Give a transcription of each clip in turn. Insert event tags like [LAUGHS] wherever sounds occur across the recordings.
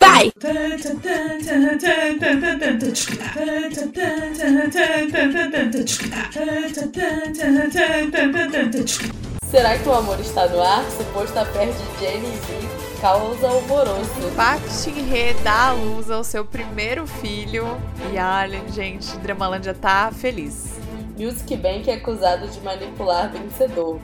Vai! Será que o amor está no ar? Suposto a perto de Jenny Vi causa alvoroço. Shin-hye dá à luz ao seu primeiro filho e olha, gente, Dramalândia tá feliz. Music Bank é acusado de manipular vencedor.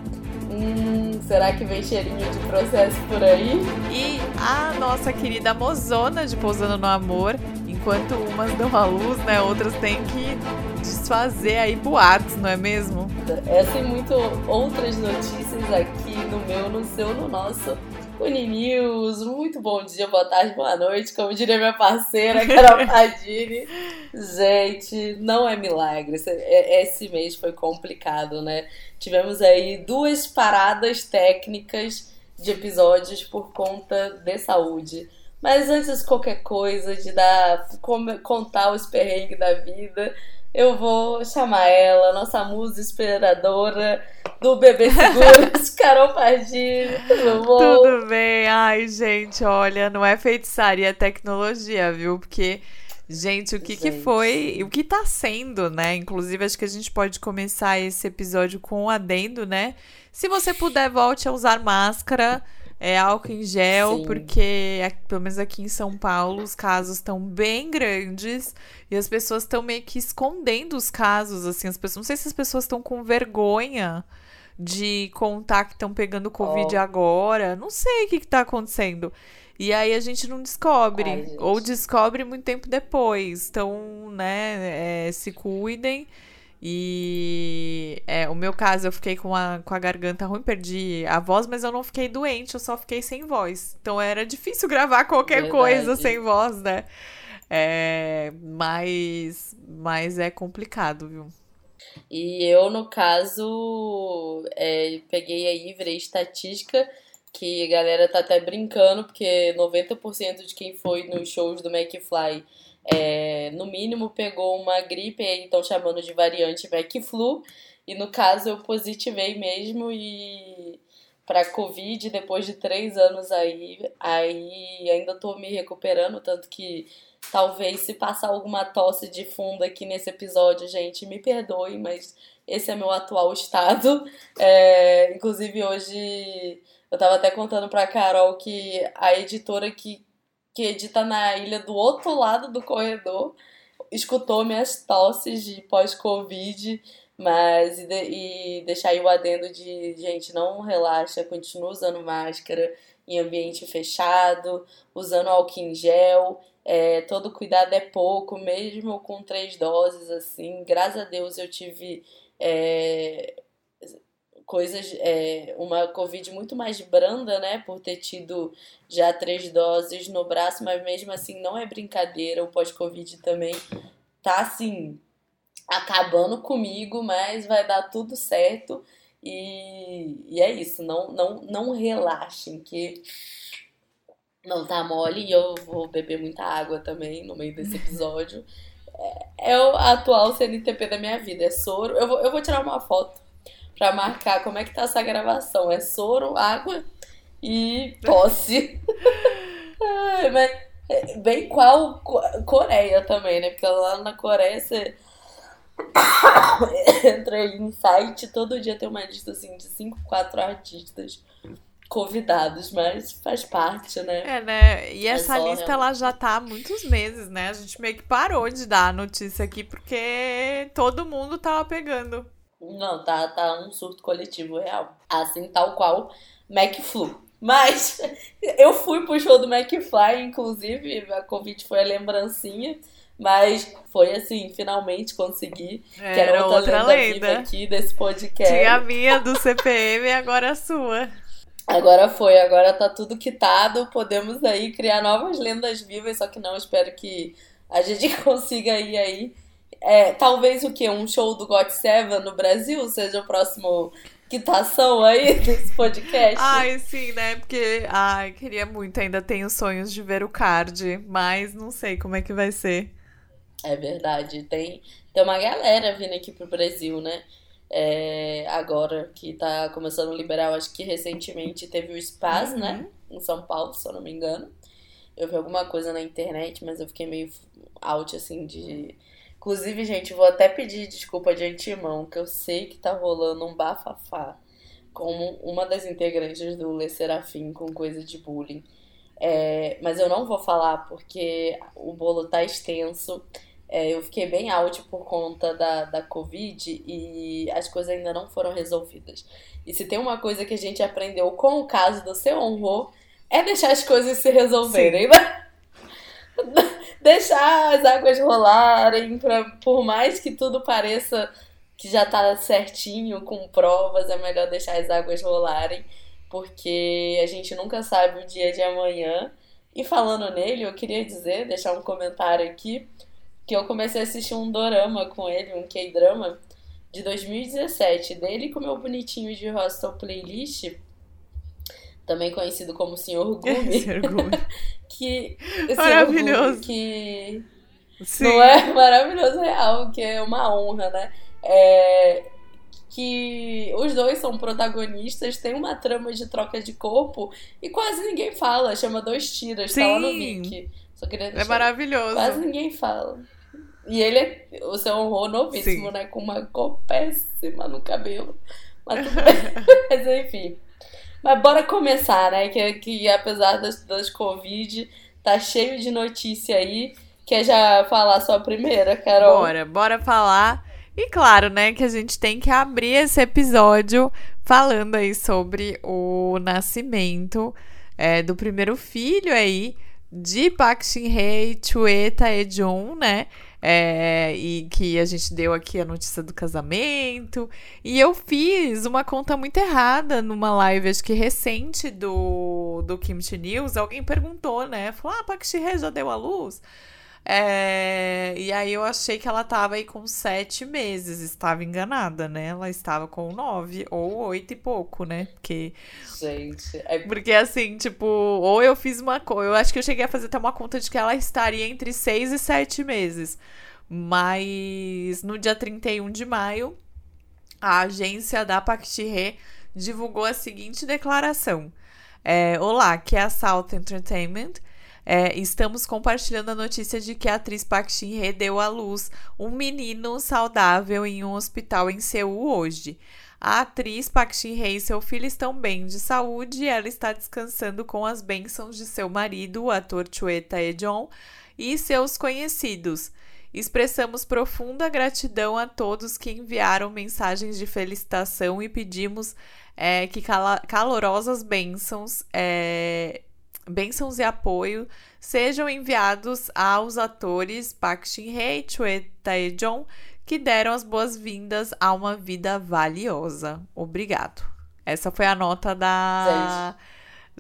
Hum, será que vem cheirinho de processo por aí? E a nossa querida mozona de Pousando no Amor, enquanto umas dão à luz, né, outras têm que desfazer aí boatos, não é mesmo? Essa e muito outras notícias aqui no meu, no seu, no nosso Uninews. Muito bom dia, boa tarde, boa noite, como diria minha parceira Carol [LAUGHS] Padini. Gente, não é milagre. Esse, é, esse mês foi complicado, né? Tivemos aí duas paradas técnicas de episódios por conta de saúde. Mas antes de qualquer coisa, de dar contar os perrengues da vida, eu vou chamar ela, nossa musa inspiradora do Bebê Seguros, [LAUGHS] Carol Pardini. Tudo bom? Tudo bem. Ai, gente, olha, não é feitiçaria, é tecnologia, viu? Porque, gente, o que, Gente. que foi, o que tá sendo, né? Inclusive, acho que a gente pode começar esse episódio com um adendo, né? Se você puder, volte a usar máscara. É álcool em gel, Sim. porque pelo menos aqui em São Paulo os casos estão bem grandes e as pessoas estão meio que escondendo os casos, assim, as pessoas, não sei se as pessoas estão com vergonha de contar que estão pegando Covid Ó. agora, não sei o que, que tá acontecendo. E aí a gente não descobre, Ai, gente. ou descobre muito tempo depois. Então, né, é, se cuidem. E é, o meu caso, eu fiquei com a, com a garganta ruim, perdi a voz, mas eu não fiquei doente, eu só fiquei sem voz. Então era difícil [LAUGHS] gravar qualquer Verdade. coisa sem voz, né? É, mas, mas é complicado, viu? E eu, no caso, é, peguei aí, virei estatística, que a galera tá até brincando, porque 90% de quem foi nos shows do McFly, é, no mínimo, pegou uma gripe, aí estão chamando de variante McFlu, e no caso eu positivei mesmo e para Covid, depois de três anos aí, aí ainda tô me recuperando, tanto que talvez se passar alguma tosse de fundo aqui nesse episódio, gente, me perdoe, mas esse é meu atual estado. É, inclusive hoje eu tava até contando pra Carol que a editora que, que edita na ilha do outro lado do corredor escutou minhas tosses de pós-Covid, mas e, de- e deixar aí o adendo de, gente, não relaxa, continua usando máscara em ambiente fechado, usando álcool em gel, é, todo cuidado é pouco, mesmo com três doses, assim, graças a Deus eu tive é, coisas, é, uma Covid muito mais branda, né, por ter tido já três doses no braço, mas mesmo assim não é brincadeira, o pós-Covid também tá assim, acabando comigo, mas vai dar tudo certo. E, e é isso, não, não, não relaxem, que não tá mole e eu vou beber muita água também no meio desse [LAUGHS] episódio. É, é o atual CNTP da minha vida, é soro. Eu vou, eu vou tirar uma foto pra marcar como é que tá essa gravação. É soro, água e tosse. [LAUGHS] Ai, mas é bem qual Co- Coreia também, né? Porque lá na Coreia você [COUGHS] entra em site, todo dia tem uma lista assim de 5, 4 artistas convidados, mas faz parte, né? É, né? E É essa só, lista né? ela já tá há muitos meses, né? A gente meio que parou de dar a notícia aqui porque todo mundo tava pegando. Não, tá, tá um surto coletivo real. Assim, tal qual McFlu. Mas [LAUGHS] eu fui pro show do McFly, inclusive, a convite foi a lembrancinha. Mas foi assim, finalmente consegui. que Era outra viva lenda. aqui desse podcast. Tinha a minha do CPM e agora a sua. Agora foi, agora tá tudo quitado. Podemos aí criar novas lendas vivas, só que não, espero que a gente [LAUGHS] consiga ir aí. É, talvez o que? Um show do God Seven no Brasil seja o próximo quitação aí [LAUGHS] desse podcast. Ai, sim, né? Porque, ai, queria muito. Ainda tenho sonhos de ver o card, mas não sei como é que vai ser. É verdade, tem, tem uma galera vindo aqui pro Brasil, né? É, agora que tá começando a liberar, acho que recentemente teve o Spaz, né? uhum. né? Em São Paulo, se eu não me engano. Eu vi alguma coisa na internet, mas eu fiquei meio out, assim, de. Inclusive, gente, vou até pedir desculpa de antemão, que eu sei que tá rolando um bafafá como uma das integrantes do Le Serafim com coisa de bullying. É, mas eu não vou falar porque o bolo tá extenso. É, eu fiquei bem out por conta da, da Covid e as coisas ainda não foram resolvidas. E se tem uma coisa que a gente aprendeu com o caso do seu honro, é deixar as coisas se resolverem, né? [LAUGHS] deixar as águas rolarem, pra, por mais que tudo pareça que já tá certinho, com provas, é melhor deixar as águas rolarem, porque a gente nunca sabe o dia de amanhã. E falando nele, eu queria dizer, deixar um comentário aqui que eu comecei a assistir um dorama com ele, um K-drama, de 2017, dele com o meu bonitinho de hostel playlist, também conhecido como Senhor [LAUGHS] Gumi. Senhor Gumi. [LAUGHS] que, maravilhoso. Gumi, que Sim. não é [LAUGHS] maravilhoso real, que é uma honra, né? É, que os dois são protagonistas, tem uma trama de troca de corpo e quase ninguém fala, chama Dois Tiras, Sim. tá lá no Mickey. é maravilhoso. Quase ninguém fala. E ele é o seu horror novíssimo, Sim. né? Com uma cor péssima no cabelo. Mas, Mas enfim. Mas bora começar, né? Que, que apesar das, das Covid, tá cheio de notícia aí. Quer já falar sua primeira, Carol? Bora, bora falar. E claro, né, que a gente tem que abrir esse episódio falando aí sobre o nascimento é, do primeiro filho aí de Park Shin-hye, Chue Tae-jung, né? É, e que a gente deu aqui a notícia do casamento. E eu fiz uma conta muito errada numa live, acho que recente do, do Kimchi News. Alguém perguntou, né? Falou: Ah, Park Shin-hye já deu a luz? É, e aí eu achei que ela tava aí com sete meses. Estava enganada, né? Ela estava com nove ou oito e pouco, né? Porque. Gente. É... Porque assim, tipo, ou eu fiz uma coisa. Eu acho que eu cheguei a fazer até uma conta de que ela estaria entre seis e sete meses. Mas no dia 31 de maio, a agência da Pactirê divulgou a seguinte declaração. É, Olá, que é a South Entertainment é, estamos compartilhando a notícia de que a atriz Park Shin-hye deu à luz um menino saudável em um hospital em Seul hoje. A atriz Park Shin-hye e seu filho estão bem de saúde e ela está descansando com as bênçãos de seu marido, o ator Chue Tae-jong, e seus conhecidos. Expressamos profunda gratidão a todos que enviaram mensagens de felicitação e pedimos é, que calorosas bênçãos é, bênçãos e apoio sejam enviados aos atores Park Shin-hye e Choi Tae-jong que deram as boas-vindas a uma vida valiosa. Obrigado. Essa foi a nota da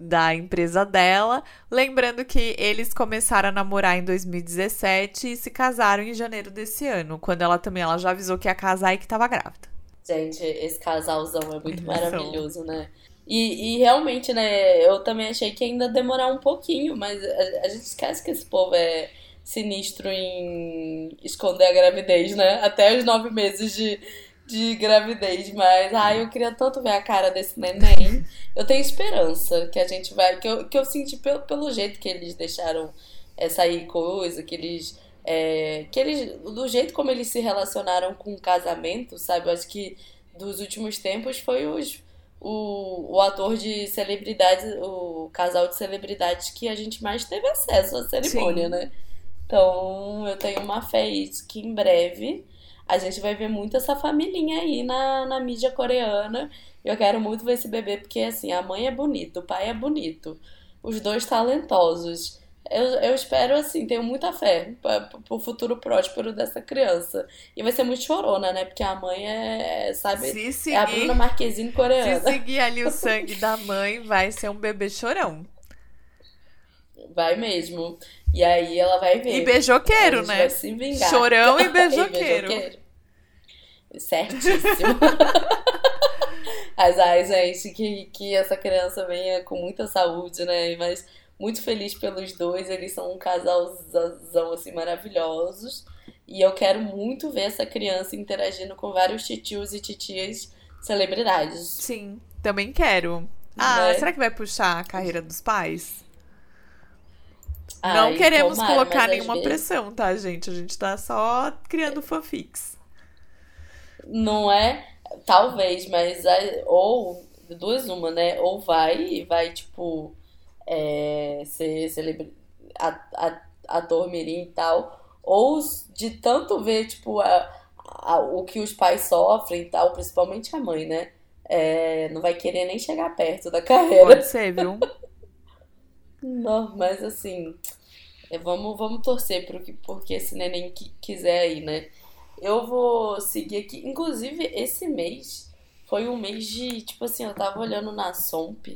da empresa dela, lembrando que eles começaram a namorar em 2017 e se casaram em janeiro desse ano, quando ela também ela já avisou que ia casar e que estava grávida. Gente, esse casalzão é muito maravilhoso, né? E, e, realmente, né, eu também achei que ainda demorar um pouquinho, mas a, a, gente esquece que esse povo é sinistro em esconder a gravidez, né? Até os nove meses de, de gravidez. Mas, ai, eu queria tanto ver a cara desse neném. Eu tenho esperança que a gente vai. Que eu, que eu senti pelo, pelo jeito que eles deixaram é, sair coisa, que eles. É, que eles. Do jeito como eles se relacionaram com o casamento, sabe? Eu acho que dos últimos tempos foi os o, o ator de celebridades, o casal de celebridades que a gente mais teve acesso à cerimônia, Sim. né? Então eu tenho uma fé isso, que em breve a gente vai ver muito essa família aí na, na mídia coreana. Eu quero muito ver esse bebê, porque assim, a mãe é bonita, o pai é bonito, os dois talentosos. Eu, eu espero, assim, tenho muita fé para o futuro próspero dessa criança. E vai ser muito chorona, né? Porque a mãe é, sabe, seguir, é a Bruna Marquezine coreana. Se seguir ali o sangue da mãe, vai ser um bebê chorão. Vai mesmo. E aí ela vai ver. E beijoqueiro, né? Vai se vingar. Chorão e beijoqueiro. [LAUGHS] e beijoqueiro. Certíssimo. [LAUGHS] Mas, ai, gente, que, que essa criança venha com muita saúde, né? Mas muito feliz pelos dois. Eles são um casalzão, assim, maravilhosos. E eu quero muito ver essa criança interagindo com vários titios e titias celebridades. Sim, também quero. Ah, né? será que vai puxar a carreira dos pais? Ai, não queremos tomara, colocar nenhuma vezes... pressão, tá, gente? A gente tá só criando fanfics. Não é? Talvez, mas ou duas uma, né? Ou vai vai, tipo, é, ser celebra... ator mirim e tal, ou de tanto ver, tipo, a, a, o que os pais sofrem e tal, principalmente a mãe, né? É, não vai querer nem chegar perto da [LAUGHS] carreira. Pode ser, viu? não, mas assim, é, vamos, vamos torcer pro que, porque esse neném que quiser aí, né? Eu vou seguir aqui. Inclusive, esse mês foi um mês de, tipo assim, eu tava olhando na Somp,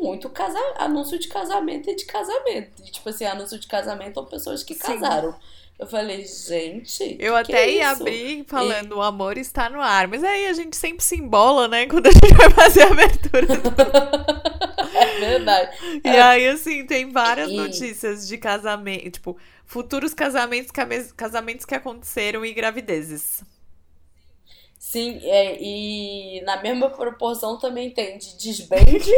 muito casa... anúncio de casamento e de casamento. E, tipo assim, anúncio de casamento ou pessoas que Sim. casaram. Eu falei, gente. Eu até é ia abrir falando, e... o amor está no ar. Mas aí a gente sempre se embola, né? [LAUGHS] Quando a gente vai fazer a abertura. [LAUGHS] é verdade. E é... aí, assim, tem várias e... notícias de casamento. Tipo, futuros casamentos, casamentos que aconteceram e gravidezes. Sim, é, e na mesma proporção também tem de desbande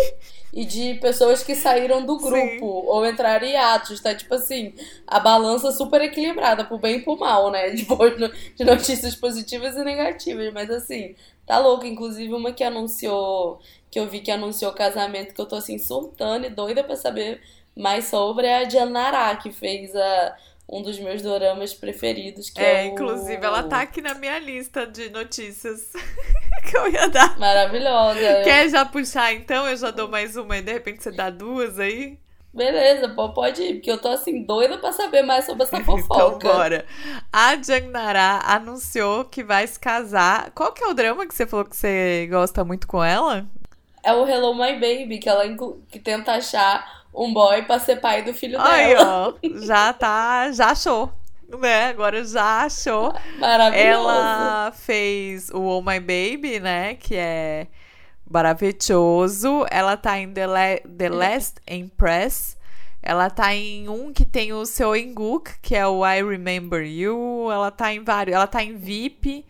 e de pessoas que saíram do grupo Sim. ou entraram em atos, tá? Tipo assim, a balança super equilibrada, pro bem e pro mal, né? [LAUGHS] Depois de notícias positivas e negativas, mas assim, tá louco. Inclusive, uma que anunciou, que eu vi que anunciou casamento, que eu tô assim, surtando e doida pra saber mais sobre, é a Dianara, que fez a um dos meus doramas preferidos, que é, é o... inclusive ela tá aqui na minha lista de notícias [LAUGHS] que eu ia dar. Maravilhosa. Quer já puxar então? Eu já dou mais uma e de repente você dá duas aí? Beleza, pode ir, porque eu tô assim doida pra saber mais sobre essa [LAUGHS] então, fofoca. então bora. A Jangnara anunciou que vai se casar. Qual que é o drama que você falou que você gosta muito com ela? É o Hello My Baby, que ela que tenta achar um boy pra ser pai do filho Aí, dela. Ó, [LAUGHS] já tá, já achou. Né? Agora já achou. Maravilhoso. Ela fez o Oh My Baby, né? Que é maravilhoso. Ela tá em The, La The Last Empress. Ela tá em um que tem o seu Enguk, que é o I Remember You. Ela tá em vários. Ela tá em VIP.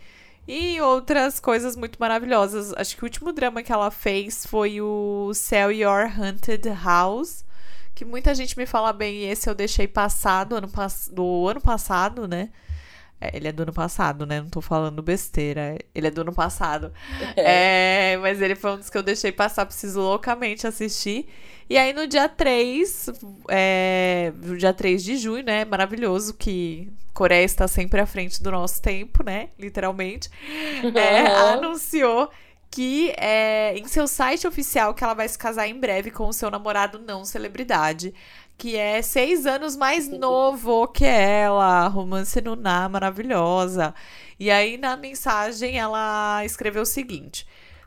E outras coisas muito maravilhosas. Acho que o último drama que ela fez foi o Sell Your Haunted House que muita gente me fala bem, e esse eu deixei passado ano do ano passado, né? É, ele é do ano passado, né? Não tô falando besteira. Ele é do ano passado. [LAUGHS] É. é, mas ele foi um dos que eu deixei passar, preciso loucamente assistir. E aí no dia 3, é, no dia 3 de junho, né? Maravilhoso que Coreia está sempre à frente do nosso tempo, né? Literalmente. [LAUGHS] É, anunciou que é em seu site oficial que ela vai se casar em breve com o seu namorado não celebridade, que é seis anos mais novo que ela, romance no na maravilhosa. E aí na mensagem ela escreveu o seguinte: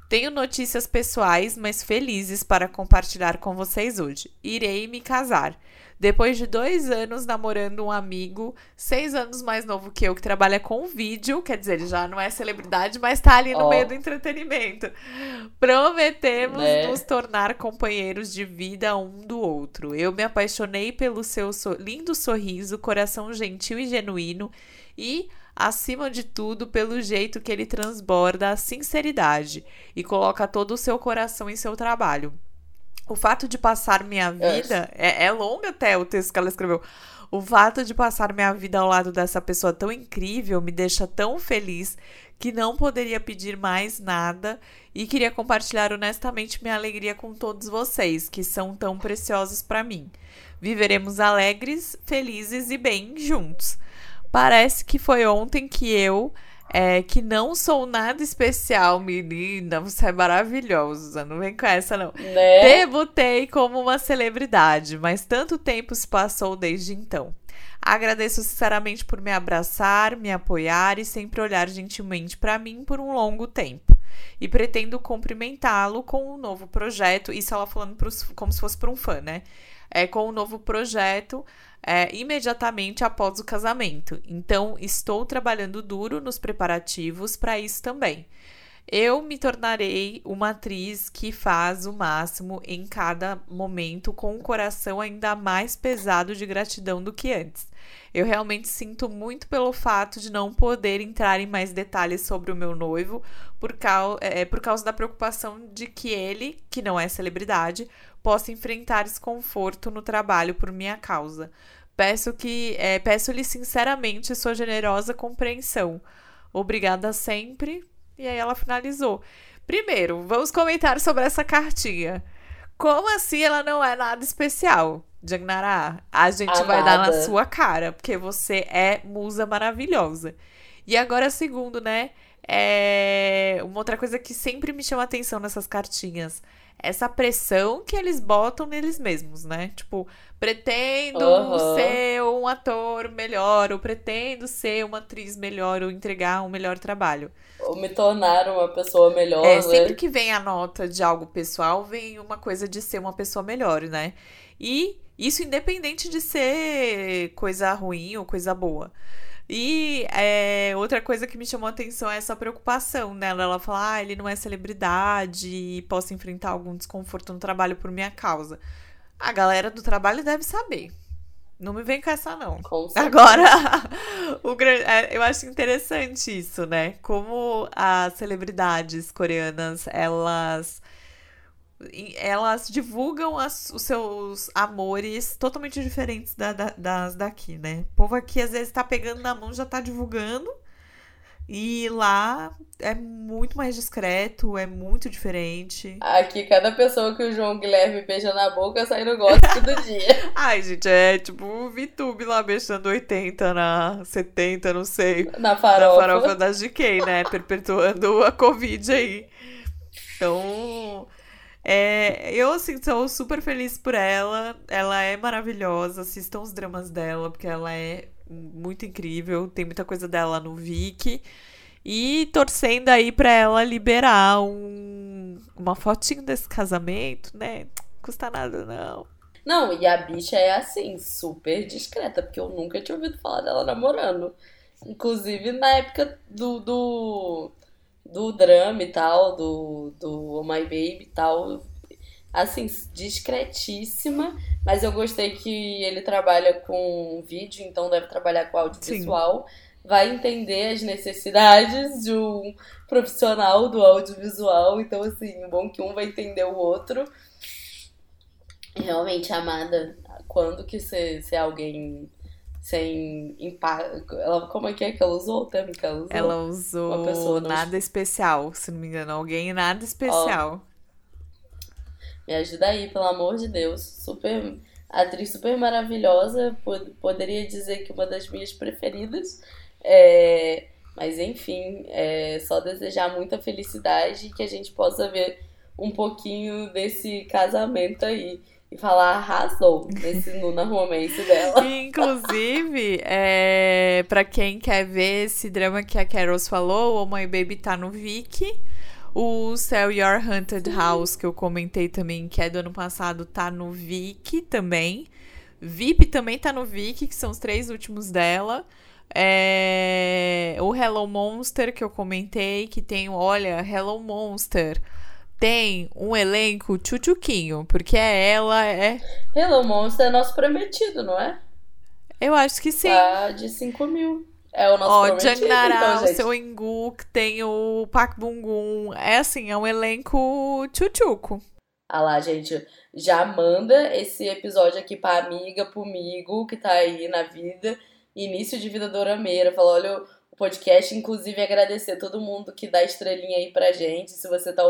tenho notícias pessoais, mas felizes para compartilhar com vocês hoje. Irei me casar. Depois de dois anos namorando um amigo, seis anos mais novo que eu, que trabalha com vídeo, quer dizer, ele já não é celebridade, mas tá ali no oh. meio do entretenimento. Prometemos né? nos tornar companheiros de vida um do outro. Eu me apaixonei pelo seu so lindo sorriso, coração gentil e genuíno e acima de tudo, pelo jeito que ele transborda a sinceridade e coloca todo o seu coração em seu trabalho. O fato de passar minha vida. É, é longa até o texto que ela escreveu. O fato de passar minha vida ao lado dessa pessoa tão incrível me deixa tão feliz que não poderia pedir mais nada e queria compartilhar honestamente minha alegria com todos vocês, que são tão preciosos para mim. Viveremos alegres, felizes e bem juntos. Parece que foi ontem que eu é, que não sou nada especial, menina. Você é maravilhosa. Não vem com essa, não. Né? Debutei como uma celebridade, mas tanto tempo se passou desde então. Agradeço sinceramente por me abraçar, me apoiar e sempre olhar gentilmente para mim por um longo tempo. E pretendo cumprimentá-lo com um novo projeto. Isso ela falando pros, como se fosse para um fã, né? É, com um novo projeto é, imediatamente após o casamento. Então, estou trabalhando duro nos preparativos para isso também. eu me tornarei uma atriz que faz o máximo em cada momento com um coração ainda mais pesado de gratidão do que antes. Eu realmente sinto muito pelo fato de não poder entrar em mais detalhes sobre o meu noivo por, cau é, por causa da preocupação de que ele, que não é celebridade, possa enfrentar desconforto no trabalho por minha causa. Peço que é, peço-lhe sinceramente sua generosa compreensão. Obrigada sempre. E aí ela finalizou. Primeiro, vamos comentar sobre essa cartinha. Como assim ela não é nada especial? Jagnara, a gente Amada. vai dar na sua cara, porque você é musa maravilhosa. E agora, segundo, né? É uma outra coisa que sempre me chama atenção nessas cartinhas. Essa pressão que eles botam neles mesmos, né? Tipo, pretendo uhum. ser um ator melhor, ou pretendo ser uma atriz melhor, ou entregar um melhor trabalho. Ou me tornar uma pessoa melhor. É, né? sempre que vem a nota de algo pessoal, vem uma coisa de ser uma pessoa melhor, né? E isso independente de ser coisa ruim ou coisa boa. E é, outra coisa que me chamou a atenção é essa preocupação nela. Ela fala, ah, ele não é celebridade e posso enfrentar algum desconforto no trabalho por minha causa. A galera do trabalho deve saber. Não me vem com essa, não. Com Agora, [LAUGHS] o, é, eu acho interessante isso, né? Como as celebridades coreanas, elas elas divulgam as, os seus amores totalmente diferentes da, da, das daqui, né? O povo aqui às vezes tá pegando na mão, já tá divulgando. E lá é muito mais discreto, é muito diferente. Aqui, cada pessoa que o João Guilherme beija na boca sai no gosto do [LAUGHS] dia. Ai, gente, é tipo o VTube lá beijando 80 na 70, não sei. Na farofa. Na farofa da GK, né? Perpetuando a Covid aí. Então, é, eu, assim, sou super feliz por ela. Ela é maravilhosa. Assistam os dramas dela, porque ela é muito incrível. Tem muita coisa dela no Viki. E torcendo aí pra ela liberar um, uma fotinho desse casamento, né? Custa nada, não. Não, e a bicha é assim, super discreta, porque eu nunca tinha ouvido falar dela namorando. Inclusive na época do, do do drama e tal, do, do Oh My Baby e tal. Assim, discretíssima, mas eu gostei que ele trabalha com vídeo, então deve trabalhar com audiovisual. Sim. Vai entender as necessidades de um profissional do audiovisual. Então, assim, bom que um vai entender o outro. Realmente, amada, quando que você, você é alguém sem impacto. Ela, como é que é que ela usou o termo que ela usou? Ela usou uma pessoa nada especial, se não me engano. Alguém nada especial. me ajuda aí, pelo amor de Deus. Super. Atriz super maravilhosa. Pod poderia dizer que uma das minhas preferidas. É, mas enfim, é só desejar muita felicidade e que a gente possa ver um pouquinho desse casamento aí falar arrasou nesse [LAUGHS] Nuna Romance dela. Inclusive, é, para quem quer ver esse drama que a Carol falou, o My Baby tá no Viki. O Sell Your Haunted House, que eu comentei também, que é do ano passado, tá no Viki também. VIP também tá no Viki, que são os três últimos dela. É... O Hello Monster, que eu comentei, que tem, olha, Hello Monster tem um elenco tchutchuquinho, porque ela é. Hello Monster é nosso prometido, não é? Eu acho que sim. Tá de 5 mil. É o nosso Ó, prometido. Jangnara, então, o seu Inguk, tem o Pak Bungun. É assim, é um elenco tchutchuco. Ah lá, gente, já manda esse episódio aqui pra amiga, pro amigo que tá aí na vida, início de vida dorameira. Fala, olha, podcast. Inclusive, agradecer todo mundo que dá estrelinha aí pra gente. Se você tá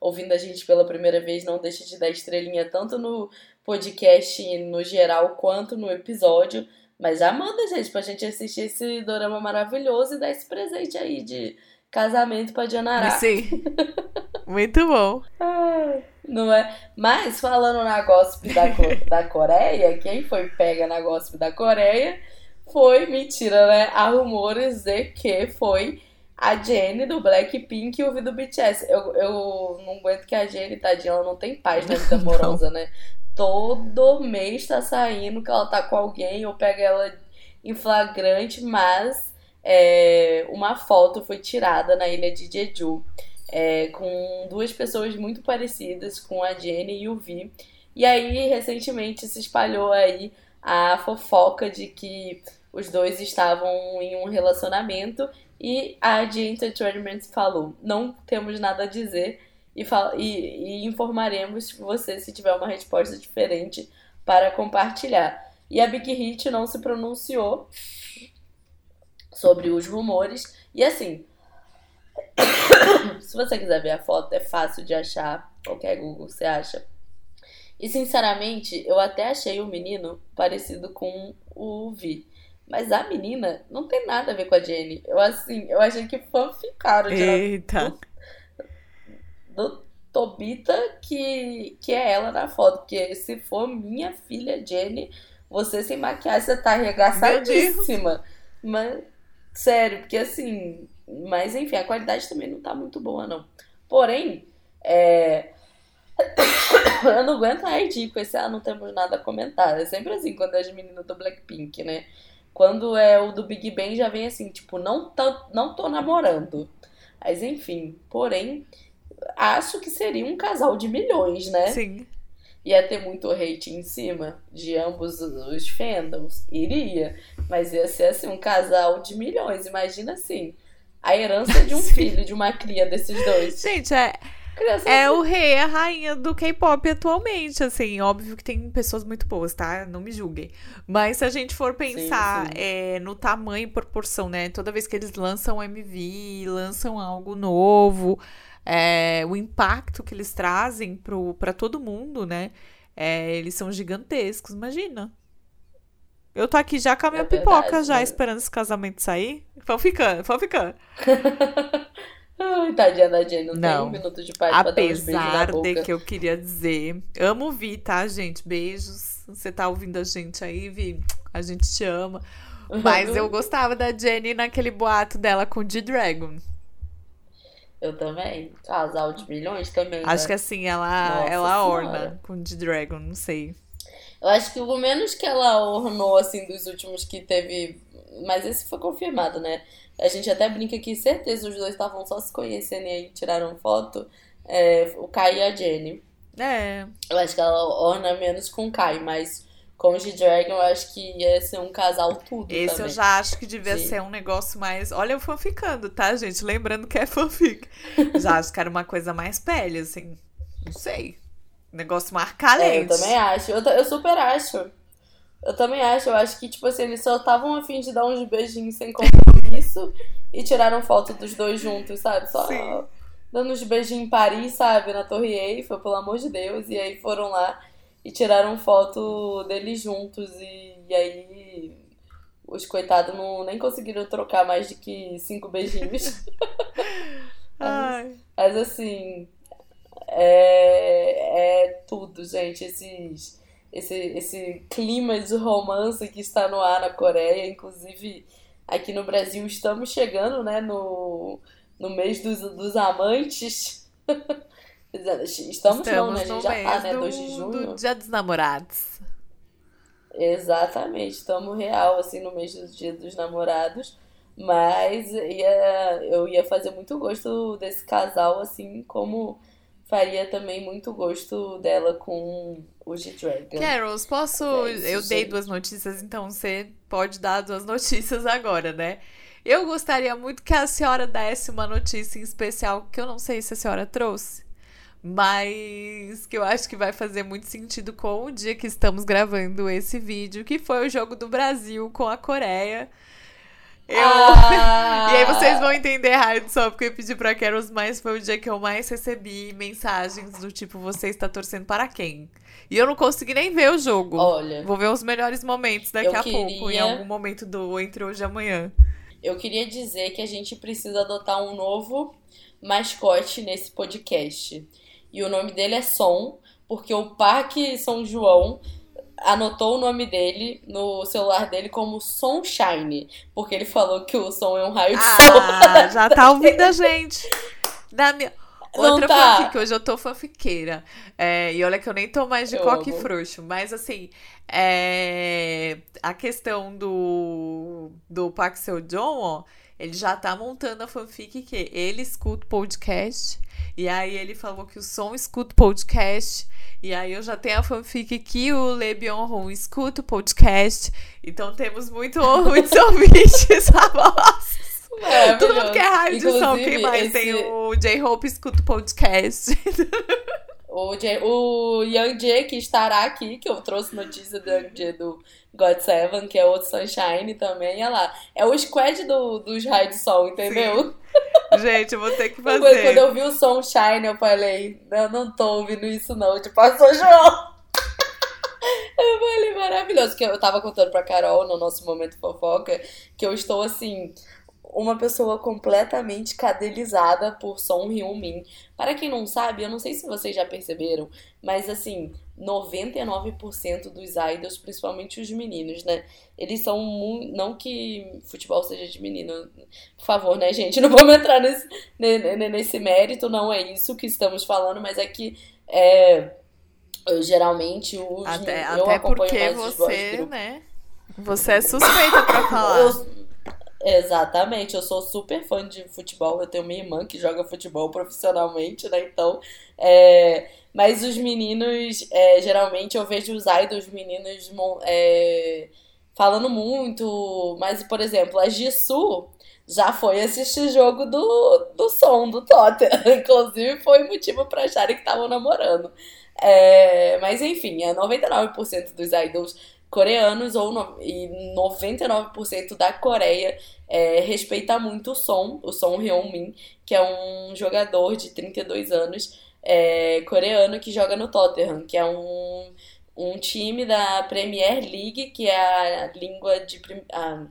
ouvindo a gente pela primeira vez, não deixe de dar estrelinha tanto no podcast no geral quanto no episódio. Mas já manda, gente, pra gente assistir esse dorama maravilhoso e dar esse presente aí de casamento pra Janará. Sim. [LAUGHS] Muito bom. Não é? Mas falando na gossip da, [LAUGHS] da Coreia, quem foi pega na gossip da Coreia foi mentira, né? Há rumores de que foi a Jenny do Blackpink e o do BTS. Eu, eu não aguento que a Jenny, tadinha, ela não tem paz na vida [LAUGHS] amorosa, né? Todo mês tá saindo que ela tá com alguém ou pega ela em flagrante, mas é, uma foto foi tirada na ilha de Jeju. é, com duas pessoas muito parecidas, com a Jenny e o Vi. E aí, recentemente, se espalhou aí a fofoca de que os dois estavam em um relacionamento e a The Entertainment falou: não temos nada a dizer e, e, e informaremos você se tiver uma resposta diferente para compartilhar. E a Big Hit não se pronunciou sobre os rumores. E assim, [COUGHS] se você quiser ver a foto, é fácil de achar. Qualquer Google você acha. E sinceramente, eu até achei o menino parecido com o Vi. Mas a menina não tem nada a ver com a Jenny. Eu assim, eu achei que fanficaram Eita. Do, do Tobita que, que é ela na foto. Porque se for minha filha Jenny, você sem maquiagem, você tá arregaçadíssima. Mas, sério, porque assim. Mas enfim, a qualidade também não tá muito boa, não. Porém, é. Eu não aguento a com esse, ah, não temos nada a comentar. É sempre assim quando é as meninas do Blackpink, né? Quando é o do Big Bang já vem assim, tipo, não, tá, não tô namorando. Mas enfim, porém, acho que seria um casal de milhões, né? Sim. Ia ter muito hate em cima de ambos os fandoms? Iria. Mas ia ser assim, um casal de milhões. Imagina assim, a herança de um [LAUGHS] filho, de uma cria desses dois. Gente, é. Criança É assim. o rei, a rainha do K-pop atualmente, assim, óbvio que tem pessoas muito boas, tá? Não me julguem. Mas se a gente for pensar sim. é, no tamanho e proporção, né? Toda vez que eles lançam MV, lançam algo novo, é, o impacto que eles trazem pro, pra todo mundo, né? É, eles são gigantescos, imagina. Eu tô aqui já com a minha É pipoca, verdade, já né? esperando esse casamento sair. Vão ficando, vão ficando. [LAUGHS] Ai, tadinha da Jenny, não, tem Não. um minuto de paz pra dar Apesar de que eu queria dizer, amo Vi, tá, gente? Beijos. Você tá ouvindo a gente aí, Vi? A gente te ama. Mas eu [LAUGHS] gostava da Jenny naquele boato dela com o G-Dragon. Eu também. Casal de milhões também. Acho né? que assim, ela, Nossa ela Senhora. orna com o G-Dragon, não sei. Eu acho que o menos que ela ornou, assim, dos últimos que teve. Mas esse foi confirmado, né? A gente até brinca que certeza os dois estavam só se conhecendo e aí tiraram foto. É, o Kai e a Jenny. É, Eu acho que ela orna menos com o Kai, mas com o G-Dragon eu acho que ia ser um casal tudo esse também. eu já acho que devia Sim. ser um negócio mais. Olha, eu fanficando, tá, gente? Lembrando que é fanfic. [LAUGHS] já acho que era uma coisa mais pele, assim. Não sei. Negócio mais É, eu também acho. Eu, eu super acho. Eu também acho. Eu acho que, tipo assim, eles só estavam afim de dar uns beijinhos sem compromisso e tiraram foto dos dois juntos, sabe? Só Sim. dando uns beijinhos em Paris, sabe? Na Torre Eiffel, pelo amor de Deus. E aí foram lá e tiraram foto deles juntos. E, e aí os coitados não, nem conseguiram trocar mais de que cinco beijinhos. [LAUGHS] Ai. Mas assim, é, é tudo, gente. Esses, esse, esse clima de romance que está no ar na Coreia, inclusive aqui no Brasil estamos chegando, né, no, no mês dos, dos amantes. [LAUGHS] Estamos, não, né? A gente já tá, né? do, 2 de junho. do Dia dos Namorados. Exatamente, estamos real, assim, no mês do dia dos namorados. Mas ia, eu ia fazer muito gosto desse casal, assim como faria também muito gosto dela com o G-Dragon. Carols, posso. É isso, eu dei duas notícias, então você pode dar duas [LAUGHS] notícias agora, né? Eu gostaria muito que a senhora desse uma notícia em especial, que eu não sei se a senhora trouxe, mas que eu acho que vai fazer muito sentido com o dia que estamos gravando esse vídeo, que foi o jogo do Brasil com a Coreia. Eu. Ah! [LAUGHS] E aí vocês vão entender errado só porque eu pedi pra Carols, mas foi o dia que eu mais recebi mensagens do tipo, você está torcendo para quem? E eu não consegui nem ver o jogo. Olha, Vou ver os melhores momentos daqui a pouco, em queria- algum momento do entre hoje e amanhã. eu queria dizer que a gente precisa adotar um novo mascote nesse podcast. E o nome dele é Som, porque o Parque São João anotou o nome dele no celular dele como Sunshine, porque ele falou que o som é um raio de sol. Ah, já tá ouvindo a gente. Da minha... Outra tá. fanfic, hoje eu tô fanfiqueira. É, e olha que eu nem tô mais de Eu coque amo. frouxo. Mas assim, é, a questão do, do Park Seo Joon, ó, ele já tá montando a fanfic que ele escuta o podcast, E aí ele falou que o som escuta o podcast. E aí eu já tenho a fanfic que o Le Bion escuta o podcast. Então temos muito, [LAUGHS] muitos [LAUGHS] ouvintes famosos. É, Todo mundo que é raio de som. Quem mais? Esse... Tem o J-Hope escuta o podcast. O, J, o Young J, que estará aqui, que eu trouxe notícia do Young J do God Seven, que é outro Sunshine também, olha lá. É o squad do, dos raios de sol, entendeu? Sim. Gente, eu vou ter que fazer. Quando eu vi o Sunshine, eu falei, eu não tô ouvindo isso não, tipo, passou João. [LAUGHS] Eu falei, maravilhoso. Que eu tava contando pra Carol no nosso momento fofoca que eu estou assim uma pessoa completamente cadelizada por Son Heung-min. Para quem não sabe, eu não sei se vocês já perceberam, mas assim, 99% dos idols, principalmente os meninos, né? Eles são muito. Não que futebol seja de menino, por favor, né, gente? [LAUGHS] Não vamos entrar nesse, nesse mérito, não é isso que estamos falando, mas é que. É, geralmente os. Até, eu até porque você, né? Você é suspeita pra [LAUGHS] falar. Eu, Exatamente, eu sou super fã de futebol. Eu tenho minha irmã que joga futebol profissionalmente, né? Então, é... mas os meninos, é, geralmente eu vejo os idols meninos é... falando muito. Mas, por exemplo, a Jisoo já foi assistir jogo do, do som do Tottenham. [LAUGHS] Inclusive, foi motivo para acharem que estavam namorando. É... Mas, enfim, é 99% dos idols coreanos ou no, e 99% da Coreia é, respeita muito o Son, o Son Heung-min, que é um jogador de 32 anos é, coreano que joga no Tottenham, que é um, um time da Premier League, que é a língua de a,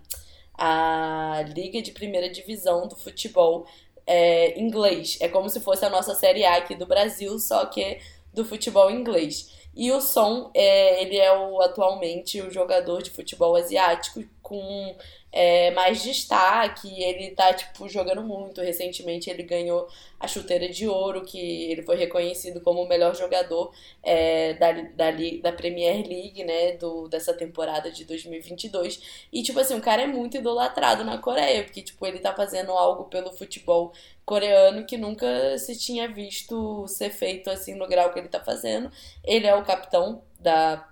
a liga de primeira divisão do futebol é, inglês. É como se fosse a nossa Série A aqui do Brasil, só que do futebol inglês. E o Son, é, ele é o, atualmente o jogador de futebol asiático com é, mais destaque. Ele tá, tipo, jogando muito. Recentemente ele ganhou a chuteira de ouro, que ele foi reconhecido como o melhor jogador é, da, da, da Premier League, né, do, dessa temporada de 2022. E, tipo assim, o cara é muito idolatrado na Coreia, porque, tipo, ele tá fazendo algo pelo futebol coreano que nunca se tinha visto ser feito assim no grau que ele tá fazendo. Ele é o capitão da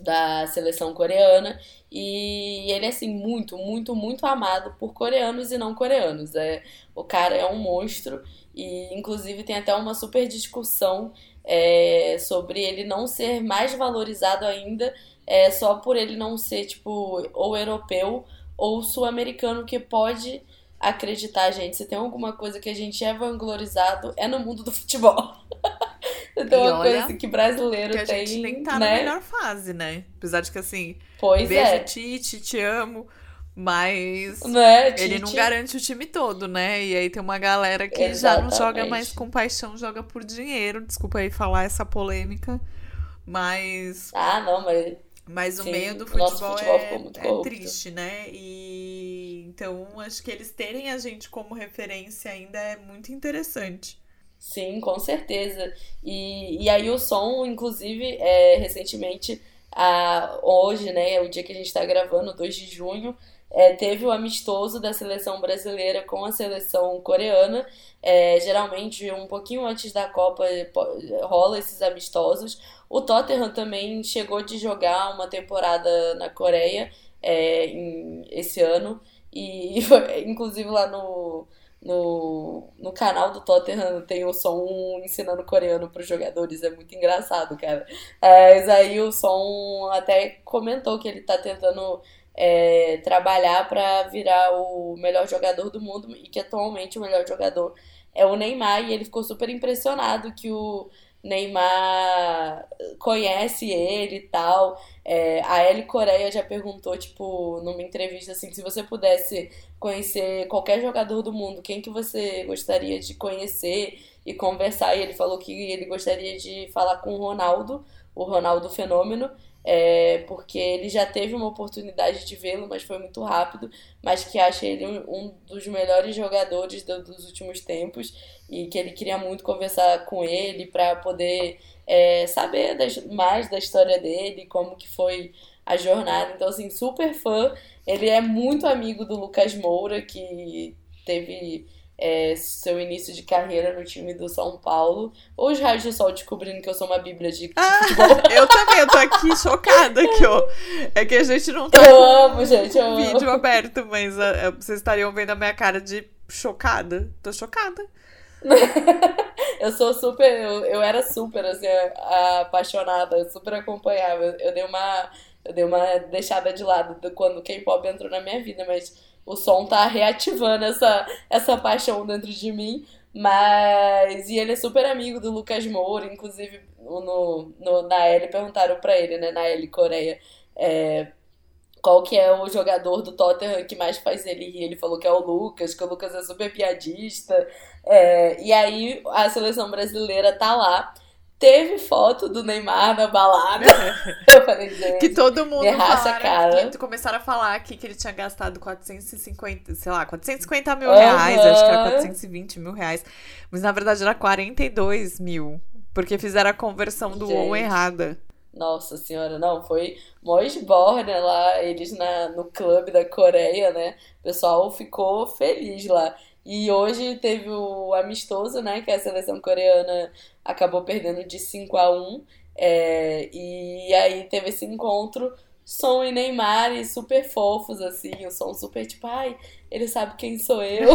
da seleção coreana e ele é assim muito, muito, muito amado por coreanos e não coreanos. É, o cara é um monstro e inclusive tem até uma super discussão é, sobre ele não ser mais valorizado ainda é, só por ele não ser tipo ou europeu ou sul-americano que pode acreditar, gente, se tem alguma coisa que a gente é vanglorizado, é no mundo do futebol. [LAUGHS] [LAUGHS] então, é uma coisa que brasileiro que a tem. A gente nem tá né? na melhor fase, né? Apesar de que assim. Pois beijo, é. Tite, te amo. Mas né, ele não garante o time todo, né? E aí tem uma galera que Exatamente. já não joga mais com paixão, joga por dinheiro. Desculpa aí falar essa polêmica. Mas. Ah, não, mas. Mas o meio do futebol, futebol é, é triste, né? E então acho que eles terem a gente como referência ainda é muito interessante. Sim, com certeza. E, e aí o som, inclusive, é, recentemente, a, hoje, né, o dia que a gente está gravando, 2 de junho, é, teve o amistoso da seleção brasileira com a seleção coreana. É, geralmente, um pouquinho antes da Copa, rola esses amistosos. O Tottenham também chegou de jogar uma temporada na Coreia é, em, esse ano. E, [LAUGHS] inclusive, lá no, no, no canal do Tottenham tem o som ensinando coreano para os jogadores. É muito engraçado, cara. Mas aí o som até comentou que ele está tentando é, trabalhar para virar o melhor jogador do mundo e que atualmente o melhor jogador é o Neymar. E ele ficou super impressionado que o Neymar conhece ele e tal. É, a Ellie Coreia já perguntou, tipo, numa entrevista assim, se você pudesse conhecer qualquer jogador do mundo, quem que você gostaria de conhecer e conversar? E ele falou que ele gostaria de falar com o Ronaldo, o Ronaldo Fenômeno, é, porque ele já teve uma oportunidade de vê-lo, mas foi muito rápido, mas que acha ele um, um dos melhores jogadores do, dos últimos tempos e que ele queria muito conversar com ele para poder é, saber das, mais da história dele, como que foi a jornada. Então, assim, super fã. Ele é muito amigo do Lucas Moura, que teve é, seu início de carreira no time do São Paulo. Ou os raios do sol descobrindo que eu sou uma bíblia de ah, futebol. [LAUGHS] Eu também, eu tô aqui chocada aqui, ó. É que a gente não tá eu amo, gente, eu vídeo amo. aberto, mas uh, vocês estariam vendo a minha cara de chocada. Tô chocada. [LAUGHS] eu sou super. Eu, eu era super assim, apaixonada, eu super acompanhava. Eu dei uma. Eu dei uma deixada de lado quando o K-pop entrou na minha vida, mas o som tá reativando essa, essa paixão dentro de mim. Mas. E ele é super amigo do Lucas Moura, inclusive no, no, na L perguntaram pra ele, né, na L Coreia, é, qual que é o jogador do Tottenham que mais faz ele rir. Ele falou que é o Lucas, que o Lucas é super piadista. É, e aí a seleção brasileira tá lá teve foto do Neymar na balada. [LAUGHS] eu falei, gente. Que todo mundo raça, cara. Que começaram a falar aqui que ele tinha gastado 450, sei lá, 450 mil uhum. reais. Acho que era 420 mil reais. Mas na verdade era 42 mil. Porque fizeram a conversão do on errada. Nossa senhora, não, foi mó esborne lá, eles na, no clube da Coreia, né? O pessoal ficou feliz lá. E hoje teve o amistoso, né? Que a seleção coreana acabou perdendo de 5 a 1 é, E aí teve esse encontro. Som e Neymar e super fofos, assim. O som super tipo, ai, ele sabe quem sou eu.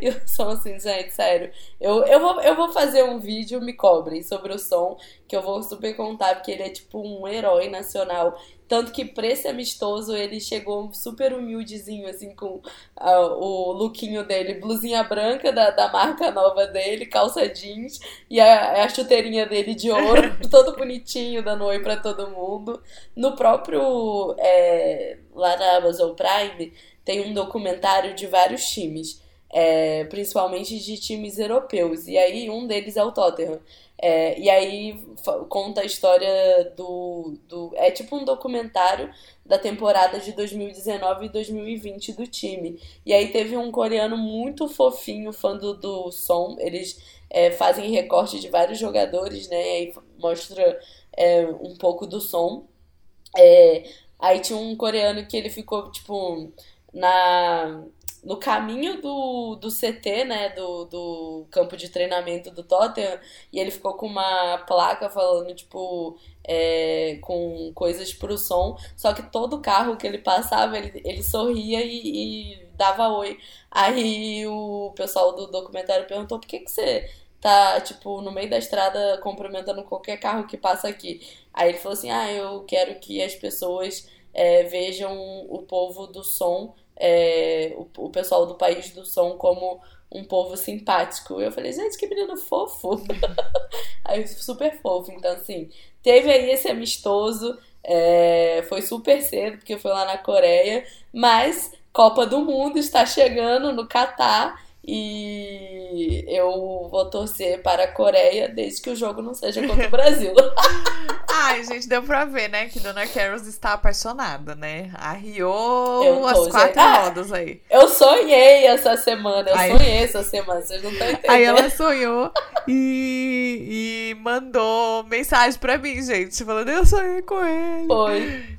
e o som assim, gente, sério. Eu, eu, vou, eu vou fazer um vídeo, me cobrem, sobre o som, que eu vou super contar, porque ele é tipo um herói nacional. Tanto que pra esse amistoso ele chegou super humildezinho, assim, com uh, o lookinho dele, blusinha branca da, da marca nova dele, calça jeans e a, a chuteirinha dele de ouro, [LAUGHS] todo bonitinho, dando oi pra todo mundo. No próprio, é, lá na Amazon Prime, tem um documentário de vários times. É, principalmente de times europeus. E aí um deles é o Tottenham. É, e aí conta a história do, do. É tipo um documentário da temporada de 2019 e 2020 do time. E aí teve um coreano muito fofinho, fã do, do som. Eles é, fazem recorte de vários jogadores, né? E aí mostra é, um pouco do som. É, aí tinha um coreano que ele ficou, tipo, na no caminho do, do CT, né, do, do campo de treinamento do Tottenham, e ele ficou com uma placa falando, tipo, é, com coisas pro som, só que todo carro que ele passava, ele, ele sorria e, e dava oi. Aí o pessoal do documentário perguntou, por que que você tá, tipo, no meio da estrada cumprimentando qualquer carro que passa aqui? Aí ele falou assim, ah, eu quero que as pessoas... É, vejam o povo do som é, o, o pessoal do País do Som como um povo simpático. Eu falei, gente, que menino fofo. [LAUGHS] aí super fofo. Então, assim, teve aí esse amistoso. É, foi super cedo, porque foi lá na Coreia. Mas Copa do Mundo está chegando no Catar. E eu vou torcer para a Coreia desde que o jogo não seja contra o [LAUGHS] Brasil. Ai, gente, deu pra ver, né, que Dona Carols está apaixonada, né? Arriou as quatro ah, rodas aí. Eu sonhei essa semana, eu Ai. sonhei essa semana, vocês não estão entendendo. Aí ela sonhou e, e mandou mensagem pra mim, gente, falando, eu sonhei com ele. Foi.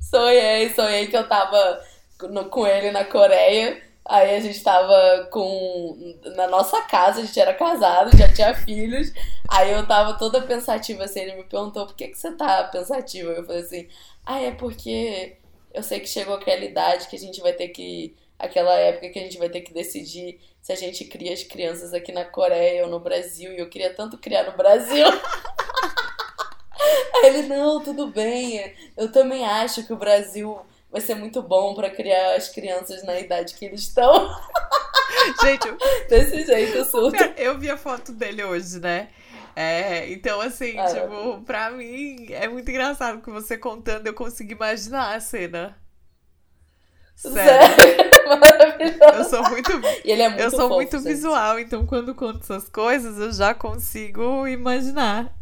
Sonhei, sonhei que eu tava no, com ele na Coreia. Aí a gente tava com. Na nossa casa, a gente era casado, já tinha filhos. Aí eu tava toda pensativa assim. Ele me perguntou: por que, que você tá pensativa? Eu falei assim: ah, é porque eu sei que chegou aquela idade que a gente vai ter que. Aquela época que a gente vai ter que decidir se a gente cria as crianças aqui na Coreia ou no Brasil. E eu queria tanto criar no Brasil. [LAUGHS] Aí ele: não, tudo bem. Eu também acho que o Brasil vai ser muito bom para criar as crianças na idade que eles estão. [LAUGHS] Gente, desse jeito surto. Eu vi a foto dele hoje, né? É, então, assim, ah, tipo, pra mim é muito engraçado que você contando eu consigo imaginar a cena. Sério. Sério? [LAUGHS] Maravilhoso. Eu sou muito, [LAUGHS] é muito eu sou fofo, muito gente. visual, então quando conto essas coisas eu já consigo imaginar.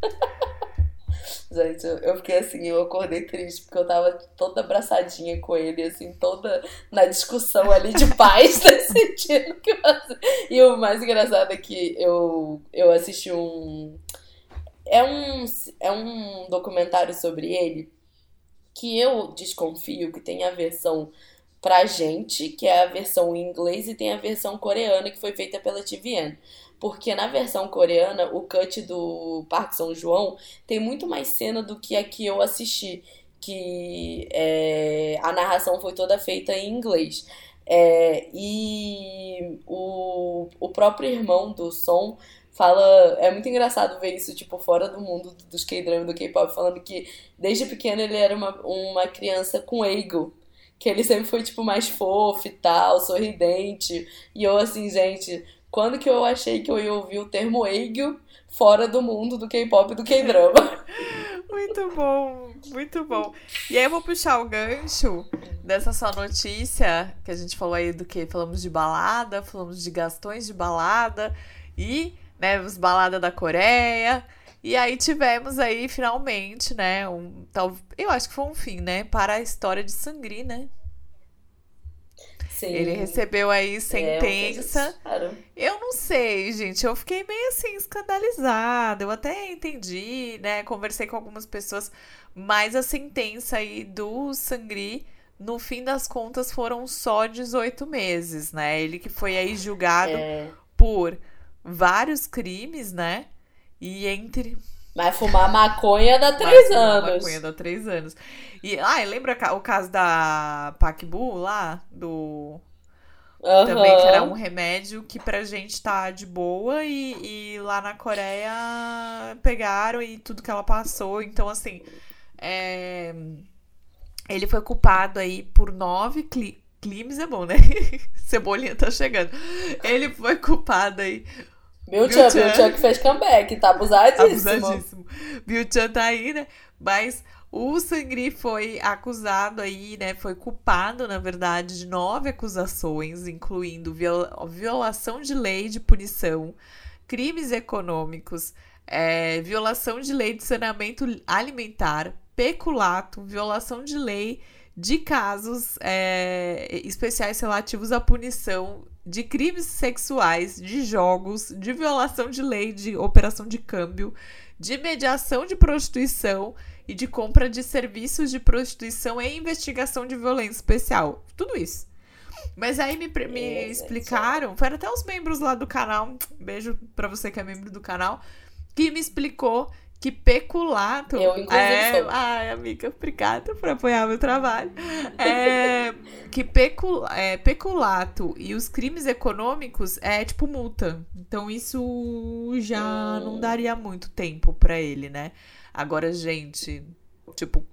Gente, eu, fiquei assim, eu acordei triste, porque eu tava toda abraçadinha com ele, assim, toda na discussão ali de paz, [LAUGHS] decidindo o que. E o mais engraçado é que eu, eu assisti um. É um, é um documentário sobre ele que eu desconfio que tem a versão pra gente, que é a versão em inglês, e tem a versão coreana, que foi feita pela TVN. Porque na versão coreana, o cut do Parque São João tem muito mais cena do que a que eu assisti. Que é, a narração foi toda feita em inglês. É, e o, o próprio irmão do som fala. É muito engraçado ver isso, tipo, fora do mundo dos K-drama do K-pop, falando que desde pequeno ele era uma, uma criança com ego. Que ele sempre foi, tipo, mais fofo e tal, sorridente. E eu, assim, gente, quando que eu achei que eu ia ouvir o termo ego fora do mundo do K-pop e do K-drama? [LAUGHS] muito bom, muito bom. E aí eu vou puxar o gancho dessa sua notícia, que a gente falou aí do que? Falamos de balada, falamos de gastões de balada e né, os baladas da Coreia. E aí tivemos aí finalmente, né, um tal, eu acho que foi um fim, né, para a história de Sangri, né? Sim. Ele recebeu aí é, sentença. É, eu não sei, gente. Eu fiquei meio assim escandalizada. Eu até entendi, né? Conversei com algumas pessoas, mas a sentença aí do Sangri, no fim das contas, foram só 18 meses, né? Ele que foi aí julgado é. por vários crimes, né? E entre. Mas fumar maconha dá três Mas anos. Maconha dá três anos. E, ah, lembra o caso da Pacbu lá? Do. Uhum. Também que era um remédio que pra gente tá de boa e, e lá na Coreia pegaram e tudo que ela passou. Então, assim. É... Ele foi culpado aí por nove crimes, é bom, né? [LAUGHS] Cebolinha tá chegando. Ele foi culpado aí Bill Chan, Bill Chan que fez comeback, tá abusadíssimo. Abusadíssimo. Bill Chan tá aí, né? Mas o Sangri foi acusado aí, né? Foi culpado, na verdade, de nove acusações, incluindo violação de lei de punição, crimes econômicos, é, violação de lei de saneamento alimentar, peculato, violação de lei de casos é, especiais relativos à punição de crimes sexuais, de jogos, de violação de lei de operação de câmbio, de mediação de prostituição e de compra de serviços de prostituição e investigação de violência especial. Tudo isso. Mas aí me, me explicaram, foram até os membros lá do canal, beijo pra você que é membro do canal, que me explicou que peculato. Eu, inclusive, é, sou. Ai, amiga, obrigada por apoiar meu trabalho. É, que pecul, é, peculato e os crimes econômicos é tipo multa. Então isso já hum. não daria muito tempo para ele, né? Agora, gente, tipo,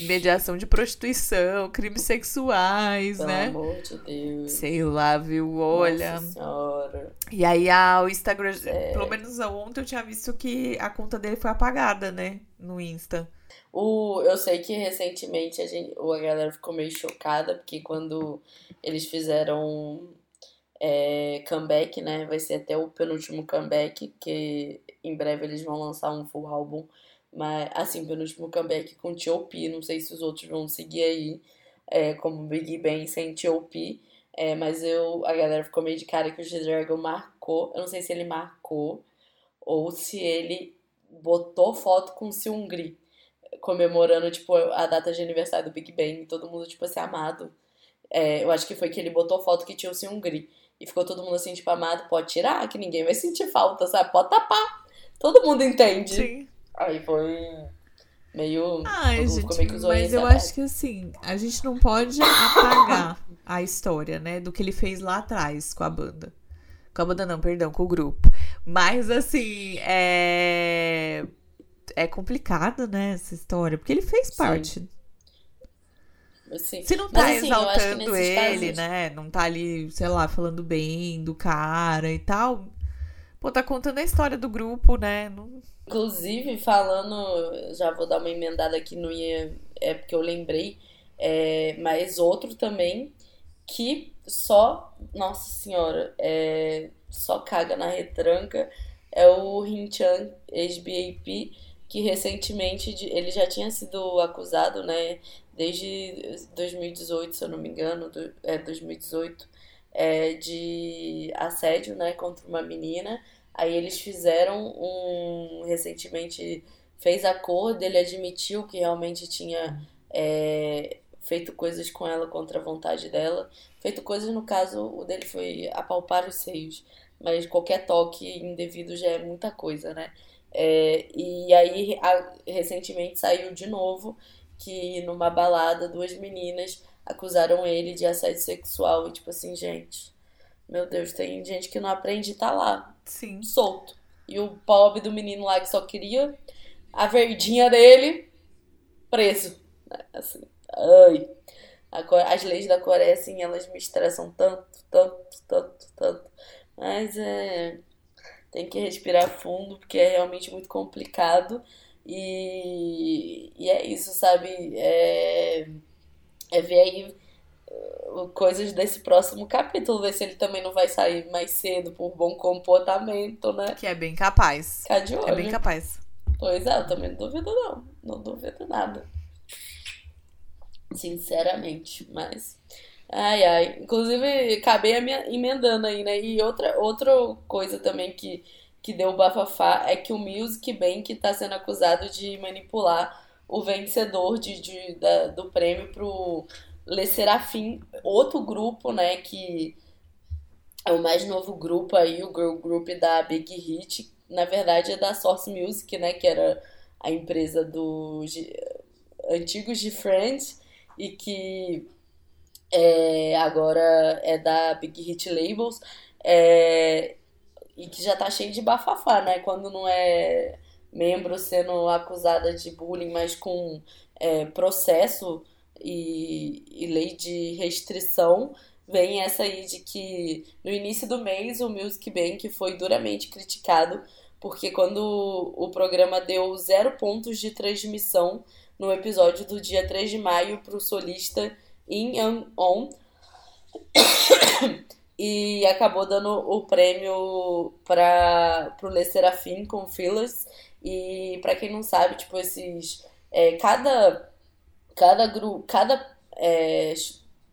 mediação de prostituição, crimes sexuais, Pelo né? Pelo amor de Deus. Sei lá, viu? Olha. Nossa senhora. E aí a, o Instagram, é. pelo menos ontem eu tinha visto que a conta dele foi apagada, né? No Insta. O, eu sei que recentemente a, gente, a galera ficou meio chocada, porque quando eles fizeram é, comeback, né? Vai ser até o penúltimo comeback, que em breve eles vão lançar um full álbum mas, assim, penúltimo comeback com T.O.P. Não sei se os outros vão seguir aí, é, como Big Bang sem T.O.P. É, mas eu, a galera ficou meio de cara que o G-Dragon marcou. Eu não sei se ele marcou ou se ele botou foto com o Seungri, comemorando, tipo, a data de aniversário do Big Bang. Todo mundo, tipo assim, amado. É, eu acho que foi que ele botou foto que tinha o Seungri. E ficou todo mundo assim, tipo, amado, pode tirar, que ninguém vai sentir falta, sabe? Pode tapar. Todo mundo entende. Sim. Aí foi meio. Ai, gente, meio mas eu acho que assim, a gente não pode apagar a história, né, do que ele fez lá atrás com a banda. Com a banda não, perdão, com o grupo. Mas assim, é. É complicado, né, essa história, porque ele fez parte. Sim. Se não tá Mas, assim, exaltando ele, casos... né? Não tá ali, sei lá, falando bem do cara e tal. Pô, tá contando a história do grupo, né? Não, Inclusive, falando, já vou dar uma emendada aqui, não ia, é porque eu lembrei, é, mas outro também que só, nossa senhora, é, só caga na retranca é o Hinchan, ex-BAP, que recentemente ele já tinha sido acusado, né, desde 2018, se eu não me engano, do, é 2018, é, de assédio, né, contra uma menina, Aí eles fizeram um. Recentemente fez acordo, ele admitiu que realmente tinha é, feito coisas com ela contra a vontade dela. Feito coisas, no caso, o dele foi apalpar os seios. Mas qualquer toque indevido já é muita coisa, né? É, e aí, a, recentemente saiu de novo que numa balada duas meninas acusaram ele de assédio sexual. E tipo assim, gente, meu Deus, tem gente que não aprende e tá lá. Sim. Solto. E o pobre do menino lá que só queria a verdinha dele preso. Assim, ai. As leis da Coreia, assim, elas me estressam tanto, tanto, tanto, tanto. Mas é. Tem que respirar fundo, porque é realmente muito complicado. E, e é isso, sabe? É, é ver aí coisas desse próximo capítulo, ver se ele também não vai sair mais cedo por bom comportamento, né? Que é bem capaz. Ficar de olho. É bem capaz. Pois é, eu também não duvido, não. Não duvido nada. Sinceramente, mas. Ai, ai. Inclusive, acabei emendando aí, né? E outra, outra coisa também que, que deu bafafá é que o Music Bank tá sendo acusado de manipular o vencedor de, de, da, do prêmio pro Le Serafim, outro grupo, né? Que é o mais novo grupo aí, o girl group da Big Hit. Na verdade, é da Source Music, né? Que era a empresa dos antigos de Friends e que é, agora é da Big Hit Labels, é, e que já tá cheio de bafafá, né? Quando não é membro sendo acusada de bullying, mas com é, processo e, e lei de restrição, vem essa aí de que no início do mês o Music Bank foi duramente criticado porque quando o programa deu zero pontos de transmissão no episódio do dia 3 de maio para o solista In Young On [COUGHS] e acabou dando o prêmio para o Le Serafim com Phyllis e para quem não sabe tipo esses é, cada cada grupo cada é,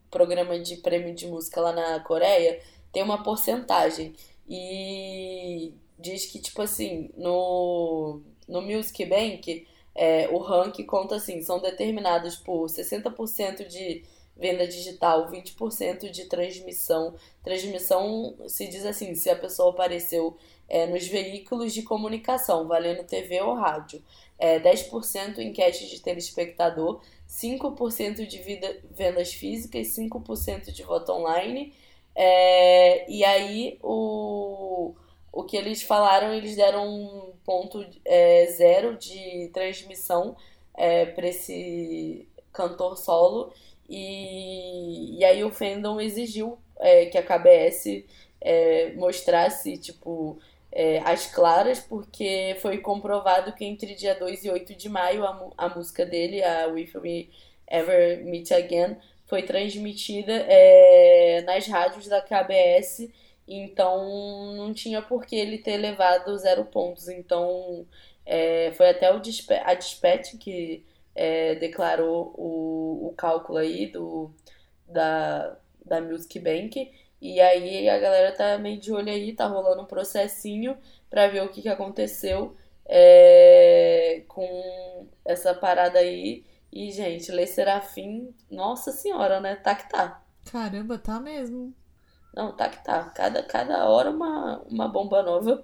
programa de prêmio de música lá na Coreia tem uma porcentagem e diz que tipo assim no no Music Bank é, o ranking conta assim, são determinados por 60% de venda digital, 20% de transmissão. Transmissão se diz assim, se a pessoa apareceu é, nos veículos de comunicação, valendo TV ou rádio. É, 10% enquete de telespectador, 5% de vida, vendas físicas, 5% de voto online. É, e aí o o que eles falaram, eles deram um ponto é, zero de transmissão é, para esse cantor solo. E, e aí o fandom exigiu é, que a KBS é, mostrasse, tipo, é, as claras, porque foi comprovado que entre dia 2 e 8 de maio a, a música dele, a With Me Ever Meet Again, foi transmitida é, nas rádios da KBS então não tinha por que ele ter levado zero pontos. Então é, foi até o a Dispatch que é, declarou o, o cálculo aí do, da, da Music Bank. E aí a galera tá meio de olho aí, tá rolando um processinho pra ver o que, que aconteceu é, com essa parada aí. E, gente, Lê Serafim, nossa senhora, né? Tá que tá. Caramba, tá mesmo. Não, tá que tá. Cada, cada hora uma, uma bomba nova.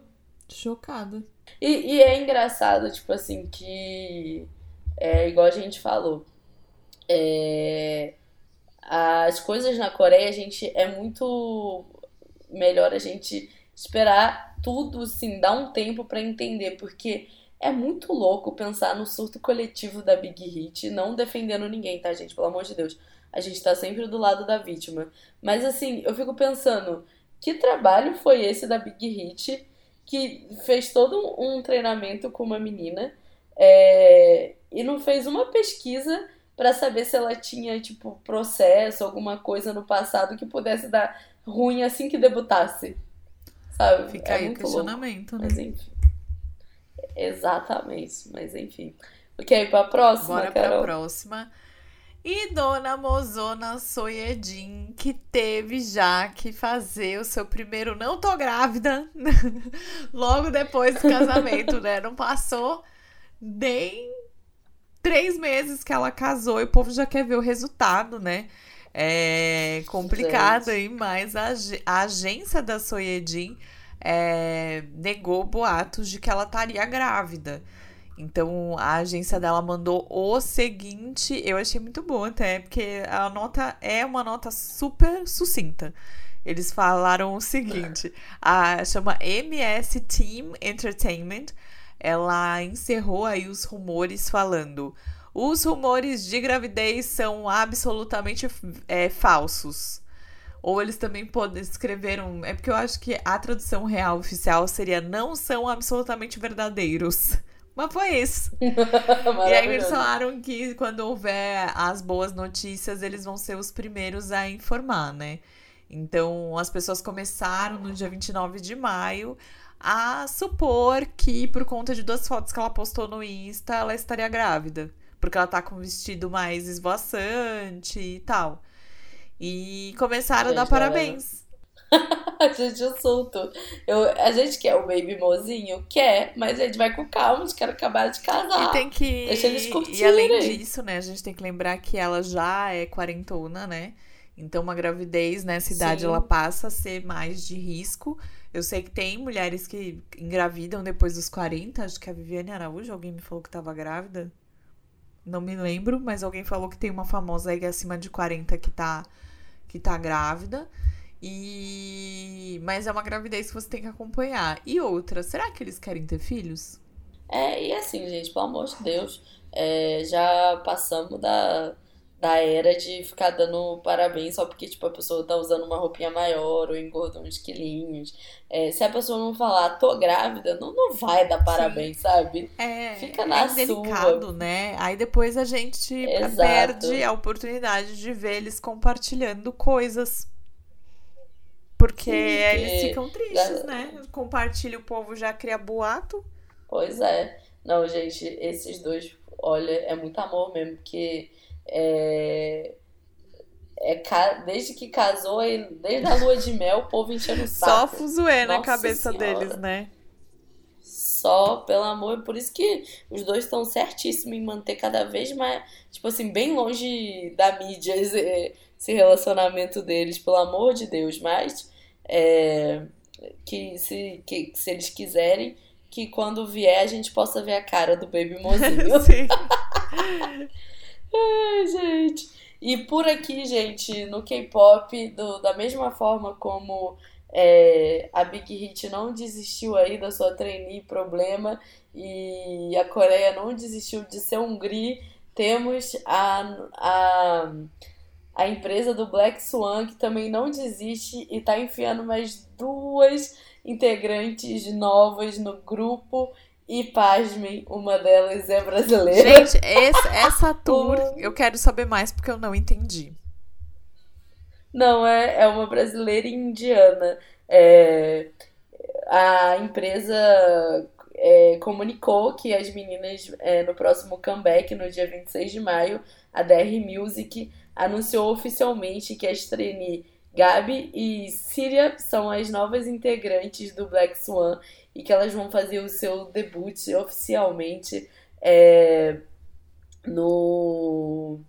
Chocada. E, e é engraçado, tipo assim, que é igual a gente falou. É, as coisas na Coreia, a gente é muito melhor a gente esperar tudo, assim, dar um tempo para entender, porque é muito louco pensar no surto coletivo da Big Hit, não defendendo ninguém, tá, gente? Pelo amor de Deus a gente tá sempre do lado da vítima. Mas assim, eu fico pensando, que trabalho foi esse da Big Hit que fez todo um treinamento com uma menina é, e não fez uma pesquisa para saber se ela tinha, tipo, processo, alguma coisa no passado que pudesse dar ruim assim que debutasse. Sabe? Fica é aí o questionamento, louco. né? Mas enfim. Exatamente, mas enfim. Ok, pra próxima, Bora Carol. pra próxima. E Dona Mozona Soyedin, que teve já que fazer o seu primeiro não tô grávida [LAUGHS] logo depois do casamento, né? Não passou nem três meses que ela casou e o povo já quer ver o resultado, né? É complicado aí, mas a, a agência da Soyedin é, negou boatos de que ela estaria grávida. Então a agência dela mandou o seguinte, eu achei muito bom até, porque a nota é uma nota super sucinta. Eles falaram o seguinte: a chama MS Team Entertainment ela encerrou aí os rumores falando: os rumores de gravidez são absolutamente é, falsos. Ou eles também podem escreveram. É porque eu acho que a tradução real oficial seria não são absolutamente verdadeiros. [LAUGHS] Mas foi isso. [LAUGHS] e aí eles falaram que quando houver as boas notícias, eles vão ser os primeiros a informar, né? Então, as pessoas começaram no dia 29 de maio a supor que, por conta de duas fotos que ela postou no Insta, ela estaria grávida. Porque ela tá com um vestido mais esvoaçante e tal. E começaram gente, a dar parabéns. [LAUGHS] a gente é solto. Eu, a gente quer o baby mozinho? Quer, mas a gente vai com calma, a gente quer acabar de casar. E tem que. Deixa eles curtirem. E além disso, né, a gente tem que lembrar que ela já é quarentona, né? Então, uma gravidez nessa idade, Sim. ela passa a ser mais de risco. Eu sei que tem mulheres que engravidam depois dos 40. Acho que a Viviane Araújo, alguém me falou que estava grávida. Não me lembro, mas alguém falou que tem uma famosa aí acima de 40 que tá, que tá grávida. E mas é uma gravidez que você tem que acompanhar. E outra, será que eles querem ter filhos? É, e assim, gente, pelo amor de Deus, é, já passamos da da era de ficar dando parabéns só porque, tipo, a pessoa tá usando uma roupinha maior ou engordou uns quilinhos. É, se a pessoa não falar, tô grávida, não, não vai dar parabéns, Sim. sabe? É, Fica na é delicado, né? Aí depois a gente Exato. perde a oportunidade de ver eles compartilhando coisas. Porque Sim, eles ficam tristes, né? Compartilha, o povo já cria boato. Pois é. Não, gente, esses dois, olha, é muito amor mesmo, porque é, é, desde que casou, desde a lua de mel, o povo enchendo o saco. Só fuzuê na cabeça senhora. deles, né? Só, pelo amor, por isso que os dois estão certíssimos em manter cada vez mais, tipo assim, bem longe da mídia esse, esse relacionamento deles, pelo amor de Deus. Mas é, que, se, que se eles quiserem, que quando vier a gente possa ver a cara do Baby Mozinho. [LAUGHS] Sim. [LAUGHS] Ai, gente. E por aqui, gente, no K-pop, da mesma forma como é, a Big Hit não desistiu aí da sua trainee problema e a Coreia não desistiu de ser um temos a, a, a empresa do Black Swan que também não desiste e tá enfiando mais duas integrantes novas no grupo e pasmem, uma delas é brasileira. Gente, esse, [LAUGHS] essa tour eu quero saber mais porque eu não entendi. Não, é, é uma brasileira indiana. É, a empresa é, comunicou que as meninas, é, no próximo comeback, no dia 26 de maio, a DR Music anunciou oficialmente que as trainee Gabi e Síria são as novas integrantes do Black Swan e que elas vão fazer o seu debut oficialmente é, no,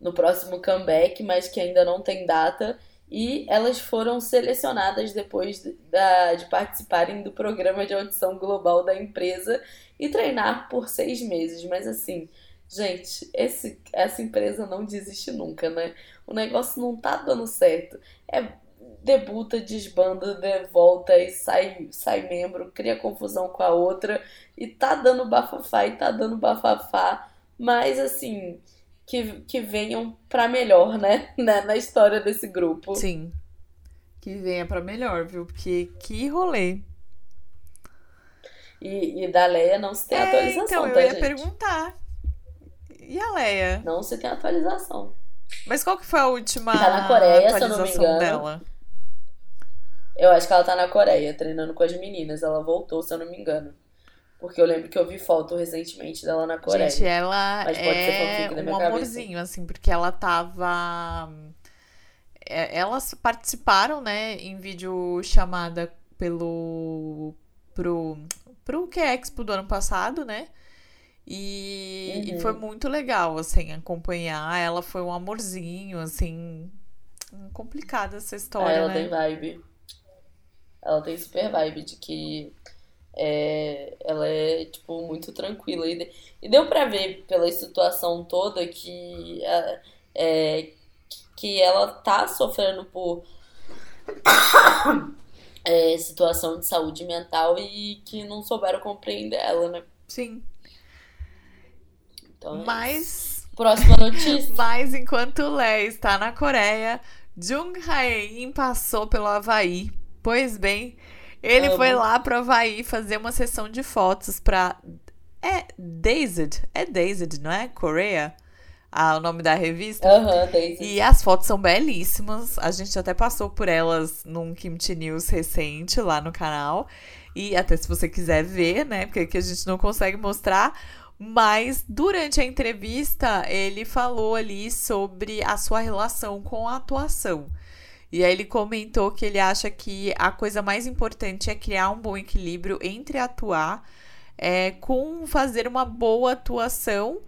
no próximo comeback, mas que ainda não tem data. E elas foram selecionadas depois de, da, de participarem do programa de audição global da empresa e treinar por seis meses. Mas assim, gente, esse, essa empresa não desiste nunca, né? O negócio não tá dando certo. É debuta, desbanda, de volta e sai, sai membro, cria confusão com a outra e tá dando bafafá e tá dando bafafá, mas assim, que, que venham pra melhor, né? [LAUGHS] Na história desse grupo. Sim. Que venha pra melhor, viu? Porque que rolê. E, e da Leia não se tem é, atualização, então, eu tá, ia gente? perguntar. E a Leia? Não se tem atualização. Mas qual que foi a última tá na Coreia, atualização se eu não me engano. dela? Eu acho que ela tá na Coreia, treinando com as meninas. Ela voltou, se eu não me engano. Porque eu lembro que eu vi foto recentemente dela na Coreia. Gente, ela Mas pode é ser um amorzinho, cabeça. assim, porque ela tava... É, elas participaram, né, em vídeo chamada pelo... pro... pro Q-Expo do ano passado, né? E, uhum. e, foi muito legal, assim, acompanhar. Ela foi um amorzinho, assim. Complicada essa história. Ah, ela né? tem vibe. Ela tem super vibe de que é, ela é, tipo, muito tranquila. E, e deu pra ver pela situação toda que, é, que ela tá sofrendo por [COUGHS] é, situação de saúde mental e que não souberam compreender ela, né? Sim. Então, é Mas. Próxima [LAUGHS] notícia. Mas enquanto Lé está na Coreia, Jung Hae-in passou pelo Havaí. Pois bem, ele Amo. foi lá pro Havaí fazer uma sessão de fotos pra. É Dazed? É Dazed, não é? Coreia? Ah, o nome da revista. Aham, uhum. E as fotos são belíssimas. A gente até passou por elas num Kimchi News recente lá no canal. E até se você quiser ver, né? Porque aqui a gente não consegue mostrar. Mas durante a entrevista, ele falou ali sobre a sua relação com a atuação. E aí ele comentou que ele acha que a coisa mais importante é criar um bom equilíbrio entre atuar é, com fazer uma boa atuação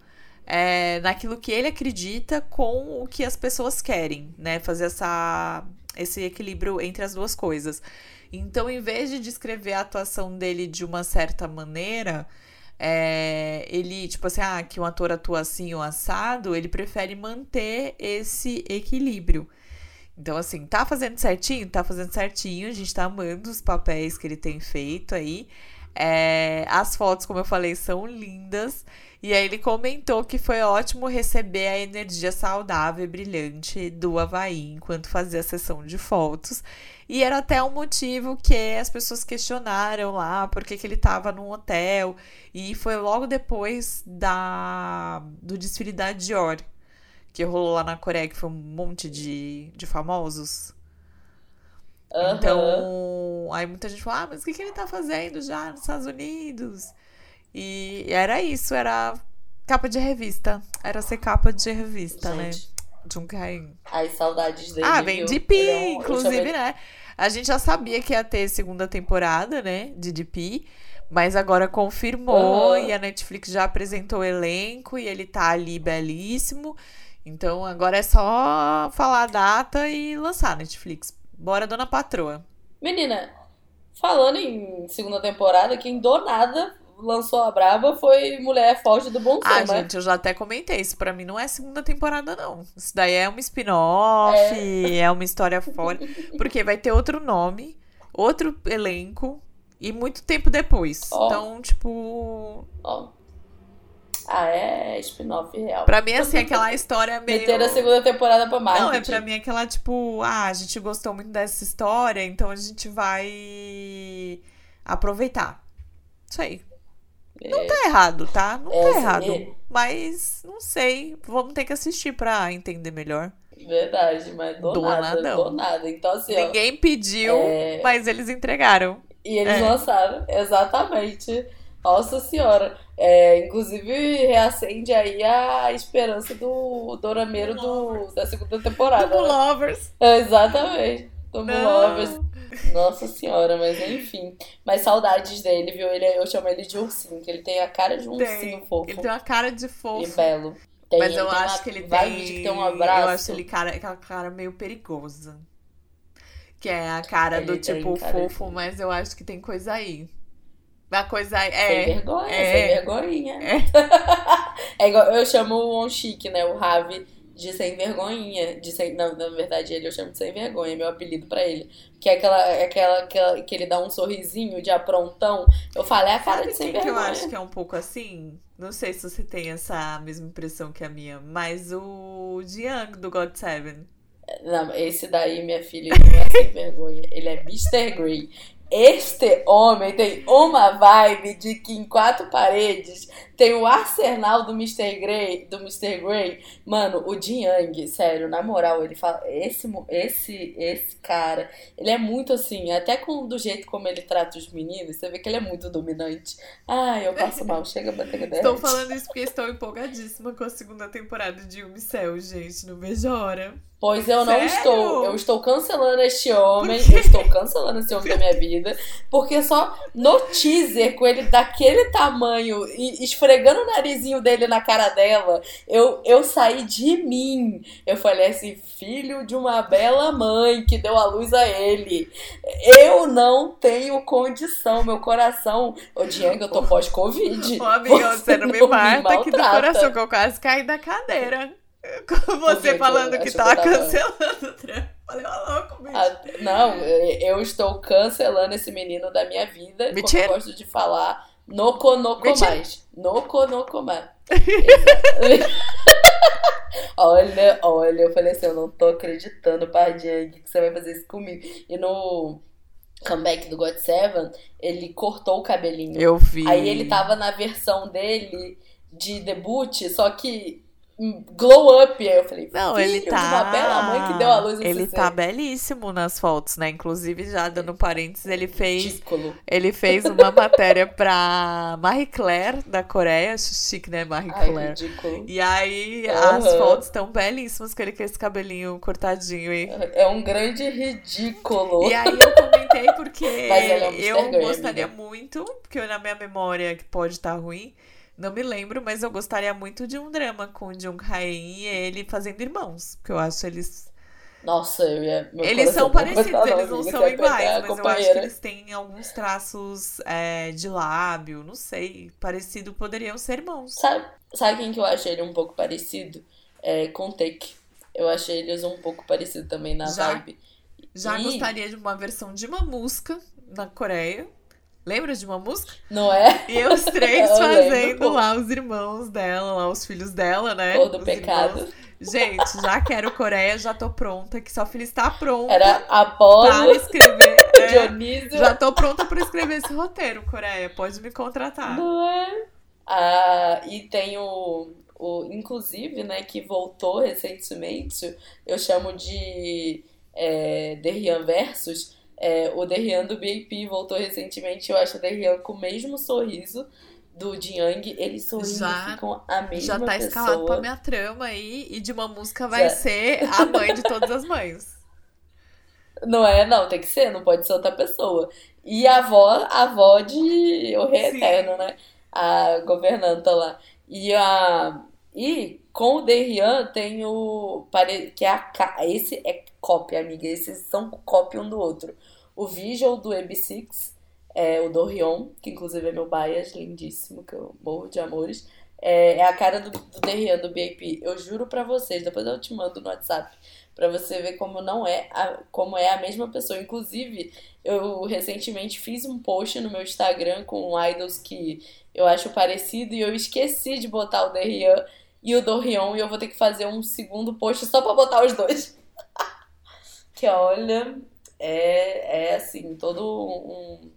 é, naquilo que ele acredita com o que as pessoas querem, né? Fazer essa, esse equilíbrio entre as duas coisas. Então, em vez de descrever a atuação dele de uma certa maneira, é, ele, tipo assim, ah, que um ator atua assim ou assado, ele prefere manter esse equilíbrio. Então, assim, tá fazendo certinho? Tá fazendo certinho. A gente tá amando os papéis que ele tem feito aí. É, as fotos, como eu falei, são lindas. E aí ele comentou que foi ótimo receber a energia saudável e brilhante do Havaí enquanto fazia a sessão de fotos. E era até um motivo que as pessoas questionaram lá porque que ele estava num hotel. E foi logo depois da do desfile da Dior, que rolou lá na Coreia, que foi um monte de, de famosos. Uhum. Então, aí muita gente falou, ah, mas o que, que ele tá fazendo já nos Estados Unidos? E era isso, era capa de revista. Era ser capa de revista, né? gente, né? De um carinho. As saudades dele. Ah, vem de Pi, é um, inclusive, né? A gente já sabia que ia ter segunda temporada, né? De DP. Mas agora confirmou uhum. e a Netflix já apresentou o elenco e ele tá ali belíssimo. Então agora é só falar a data e lançar Netflix. Bora, dona patroa. Menina, falando em segunda temporada, quem do nada lançou a Braba foi Mulher Forte do Bom Ah, né? gente, eu já até comentei. Isso pra mim não é segunda temporada, não. Isso daí é uma spin-off, é. é uma história fora. Porque vai ter outro nome, outro elenco e muito tempo depois. Oh. Então, tipo. Oh. Ah, é spin-off real. Pra mim, assim, aquela história meio. Meter a segunda temporada pra marketing. Não, é pra mim aquela, tipo, ah, a gente gostou muito dessa história, então a gente vai aproveitar. Isso aí. É... Não tá errado, tá? Não é, tá errado. É... Mas, não sei. Vamos ter que assistir pra entender melhor. Verdade, mas do, do nada, nada. Do nada. Então, assim, Ninguém ó, pediu, é... mas eles entregaram. E eles é. lançaram, exatamente. Nossa senhora. É, inclusive, reacende aí a esperança do Dorameiro do, da segunda temporada. Do né? Lovers. É, exatamente. Do Lovers. Nossa senhora, mas enfim. Mas saudades dele, viu? Ele, eu chamo ele de ursinho, que ele tem a cara de um tem. ursinho fofo. Ele tem uma cara de fofo. E belo. Tem, mas eu acho que ele tem. Que tem um abraço. Eu acho ele cara, aquela cara meio perigosa. Que é a cara ele do tipo fofo, de... mas eu acho que tem coisa aí. A coisa é. Sem vergonha, é, sem vergonhinha. É. [LAUGHS] é igual, eu chamo o On Chic, né? O Ravi de sem vergonhinha. De sem, não, na verdade, ele eu chamo de sem vergonha, é meu apelido pra ele. Que é aquela, aquela, aquela que ele dá um sorrisinho de aprontão. Eu falo, é a cara Sabe de sem vergonha. que eu acho que é um pouco assim? Não sei se você tem essa mesma impressão que a minha, mas o Jiang do God Seven. Não, esse daí, minha filha, não é sem vergonha. Ele é Mr. Grey. Este homem tem uma vibe de que em quatro paredes tem o arsenal do Mr. Grey, do Mr. Grey. Mano, o Jiang, sério, na moral, ele fala, esse esse esse cara, ele é muito assim, até com do jeito como ele trata os meninos, você vê que ele é muito dominante. Ai, eu passo mal, [LAUGHS] chega a bater Estou falando isso porque estou empolgadíssima com a segunda temporada de Umicel, gente, não vejo a hora. Pois eu Sério? não estou. Eu estou cancelando este homem. Eu estou cancelando esse homem da minha vida. Porque só no teaser, com ele daquele tamanho e esfregando esfregando o narizinho dele na cara dela, eu, eu saí de mim. Eu falei assim, filho de uma bela mãe que deu a luz a ele. Eu não tenho condição, meu coração. Ô, Diego, eu tô pós-Covid. Ô, amiga, você, você não me mata aqui do coração, que eu quase caí da cadeira. Com você falando que tá cancelando o trampo. Falei, ó, louco, bicho. Ah, não, eu estou cancelando esse menino da minha vida. Mentira. Como eu gosto de falar. Noko noko mais. Noko noko mais. [LAUGHS] olha, olha, eu falei assim, eu não tô acreditando, Pardinha, que você vai fazer isso comigo. E no comeback do God Seven, ele cortou o cabelinho. Eu vi. Aí ele tava na versão dele de debut, só que glow up. Aí eu falei, não, ele tá. uma bela mãe que deu a luz Ele tá belíssimo nas fotos, né? Inclusive, já dando parênteses, ele fez. Ridículo. Ele fez uma matéria pra Marie Claire da Coreia. Chique, né, Marie Claire? Ai, ridículo. E aí, uhum. as fotos estão belíssimas com ele com esse cabelinho cortadinho. E... É um grande ridículo. E aí eu comentei porque [LAUGHS] é um eu gostaria muito, porque na minha memória, que pode estar tá ruim não me lembro, mas eu gostaria muito de um drama com o Jung Hae e ele fazendo irmãos. Porque eu acho eles. Nossa, eu ia. Eles são parecidos, eles não são iguais, mas eu acho que eles têm alguns traços é, de lábio, não sei. Parecido, poderiam ser irmãos. Sabe, sabe quem que eu achei ele um pouco parecido? É, com Take. Eu achei eles um pouco parecidos também na já, vibe. Já e... gostaria de uma versão de uma música na Coreia. Lembra de uma música? Não é? E os três [LAUGHS] fazendo lembro, lá os irmãos dela, lá os filhos dela, né? Todo pecado. Irmãos. Gente, já quero Coreia, já tô pronta, que só filha está pronta. Era Apolo, para escrever. [LAUGHS] É, Dionísio. Já tô pronta para escrever esse roteiro, Coreia. Pode me contratar. Não é? Ah, e tem o, o. Inclusive, né, que voltou recentemente, eu chamo de é, The Rian Versus é, o Derrian do BAP voltou recentemente. Eu acho o Derrian com o mesmo sorriso do Jiang. Eles sorrindo já, ficam a mesma Já tá pessoa. escalado pra minha trama aí. E de uma música vai já. ser a mãe de todas as mães. Não é? Não, tem que ser. Não pode ser outra pessoa. E a avó, a avó de O Rei Sim. Eterno, né? A governanta lá. E a... E com o Derrian tem o... Que é a... Esse é cópia, amiga. Esses são cópia um do outro. O Visual do AB6, é, o Dorion, que inclusive é meu bias, lindíssimo, que eu morro de amores. É, é a cara do, do Derrian, do BAP. Eu juro pra vocês, depois eu te mando no WhatsApp para você ver como não é a, como é a mesma pessoa. Inclusive, eu recentemente fiz um post no meu Instagram com idols que eu acho parecido e eu esqueci de botar o Derrian e o Dorion e eu vou ter que fazer um segundo post só para botar os dois que olha, é, é assim, todo um,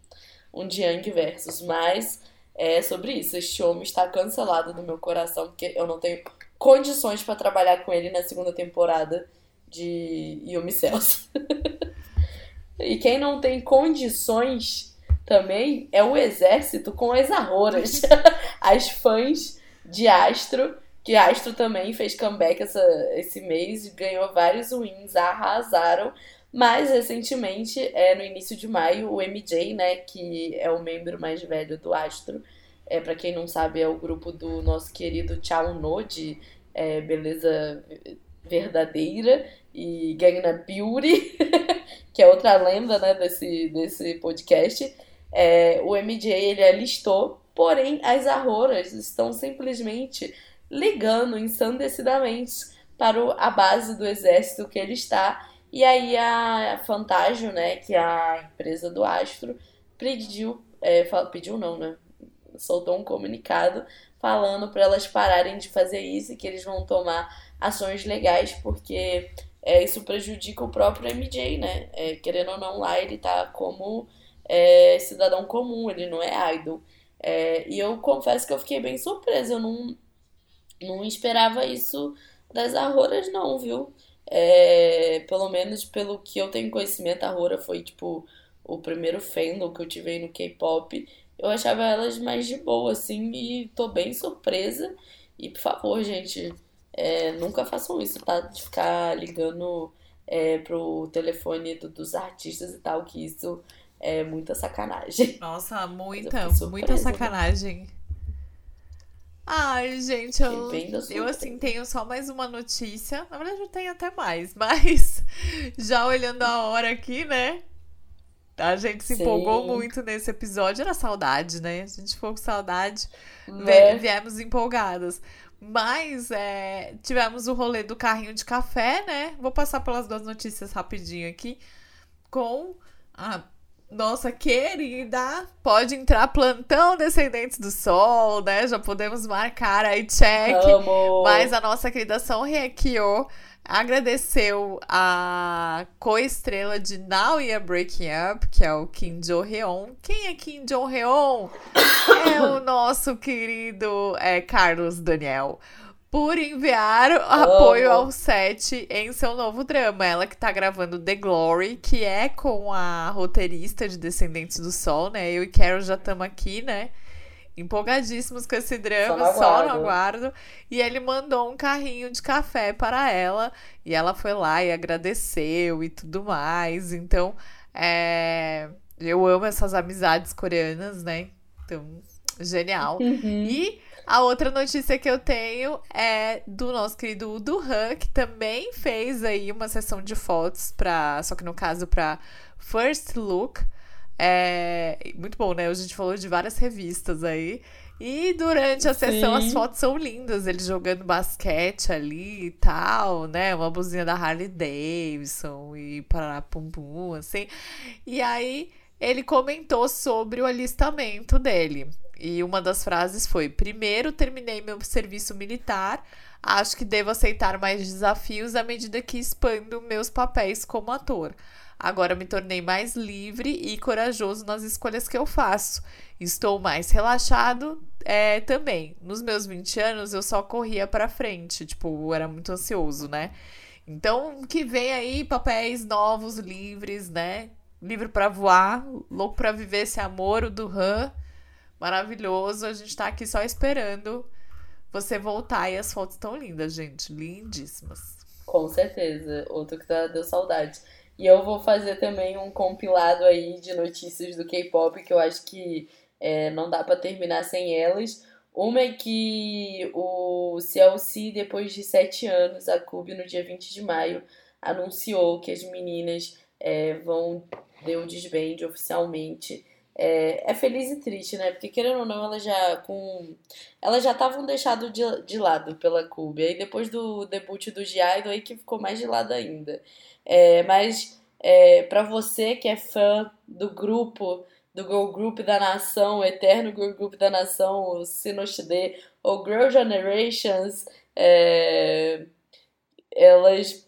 um Jiang versus, mas é sobre isso. Este homem está cancelado do meu coração, porque eu não tenho condições para trabalhar com ele na segunda temporada de Yumi Celso. [LAUGHS] e quem não tem condições também é o exército com as arroras. [LAUGHS] as fãs de Astro que Astro também fez comeback essa, esse mês, ganhou vários wins, arrasaram. Mas recentemente, é, no início de maio, o MJ, né, que é o membro mais velho do Astro, é, para quem não sabe, é o grupo do nosso querido Chao No, de é, beleza verdadeira, e Gangna Beauty, [LAUGHS] que é outra lenda né, desse, desse podcast. É, o MJ ele alistou, porém as arroras estão simplesmente ligando ensandecidamente para a base do exército que ele está. E aí a Fantasio, né, que é a empresa do Astro, pediu, é, pediu não, né, soltou um comunicado falando para elas pararem de fazer isso e que eles vão tomar ações legais porque é, isso prejudica o próprio MJ, né? É, querendo ou não, lá ele tá como é, cidadão comum, ele não é idol. É, e eu confesso que eu fiquei bem surpresa, eu não, não esperava isso das Arroras, não, viu? É, pelo menos pelo que eu tenho conhecimento, a Arrora foi, tipo, o primeiro fandom que eu tive no K-pop. Eu achava elas mais de boa, assim, e tô bem surpresa. E, por favor, gente, é, nunca façam isso, tá? De ficar ligando é, pro telefone do, dos artistas e tal, que isso é muita sacanagem. Nossa, muita, muita sacanagem. Ai, gente, eu, eu assim tenho só mais uma notícia. Na verdade, eu tenho até mais, [LAUGHS] mas já olhando a hora aqui, né? A gente se Sim. empolgou muito nesse episódio. Era saudade, né? A gente ficou com saudade. Né? Viemos empolgadas. Mas é, tivemos o rolê do carrinho de café, né? Vou passar pelas duas notícias rapidinho aqui. Com a nossa querida, pode entrar plantão Descendentes do Sol, né? Já podemos marcar aí check. Amo. Mas a nossa querida Son Hye-kyo agradeceu a co-estrela de Now You're Breaking Up, que é o Kim Jo-heon. Quem é Kim Jo-heon? é o nosso querido é, Carlos Daniel por enviar oh. apoio ao set em seu novo drama. Ela que tá gravando The Glory, que é com a roteirista de Descendentes do Sol, né? Eu e Carol já estamos aqui, né? Empolgadíssimos com esse drama, só no, só no aguardo. E ele mandou um carrinho de café para ela. E ela foi lá e agradeceu e tudo mais. Então, é... eu amo essas amizades coreanas, né? Então, genial. Uhum. E a outra notícia que eu tenho é do nosso querido Udo Han, que também fez aí uma sessão de fotos para, só que no caso para First Look. É muito bom, né? A gente falou de várias revistas aí. E durante a sessão Sim. as fotos são lindas, ele jogando basquete ali e tal, né? Uma blusinha da Harley Davidson e para pum pum, assim. E aí ele comentou sobre o alistamento dele. E uma das frases foi: Primeiro terminei meu serviço militar, acho que devo aceitar mais desafios à medida que expando meus papéis como ator. Agora me tornei mais livre e corajoso nas escolhas que eu faço. Estou mais relaxado é, também. Nos meus 20 anos eu só corria para frente, tipo, era muito ansioso, né? Então, que vem aí papéis novos, livres, né? Livre para voar, louco para viver esse amor, o do Han maravilhoso. A gente tá aqui só esperando você voltar e as fotos estão lindas, gente. Lindíssimas. Com certeza. Outro que tá, deu saudade. E eu vou fazer também um compilado aí de notícias do K-pop que eu acho que é, não dá para terminar sem elas. Uma é que o CLC, depois de sete anos, a Cube, no dia 20 de maio, anunciou que as meninas é, vão deu um desband oficialmente é, é, feliz e triste, né? Porque querendo ou não, elas já com elas já estavam deixadas de, de lado pela Cube. Aí depois do debut do Giaido aí que ficou mais de lado ainda. É, mas é, para você que é fã do grupo, do Girl Group da Nação, o eterno Girl Group da Nação, o Sinoshide, ou Girl Generations, é, elas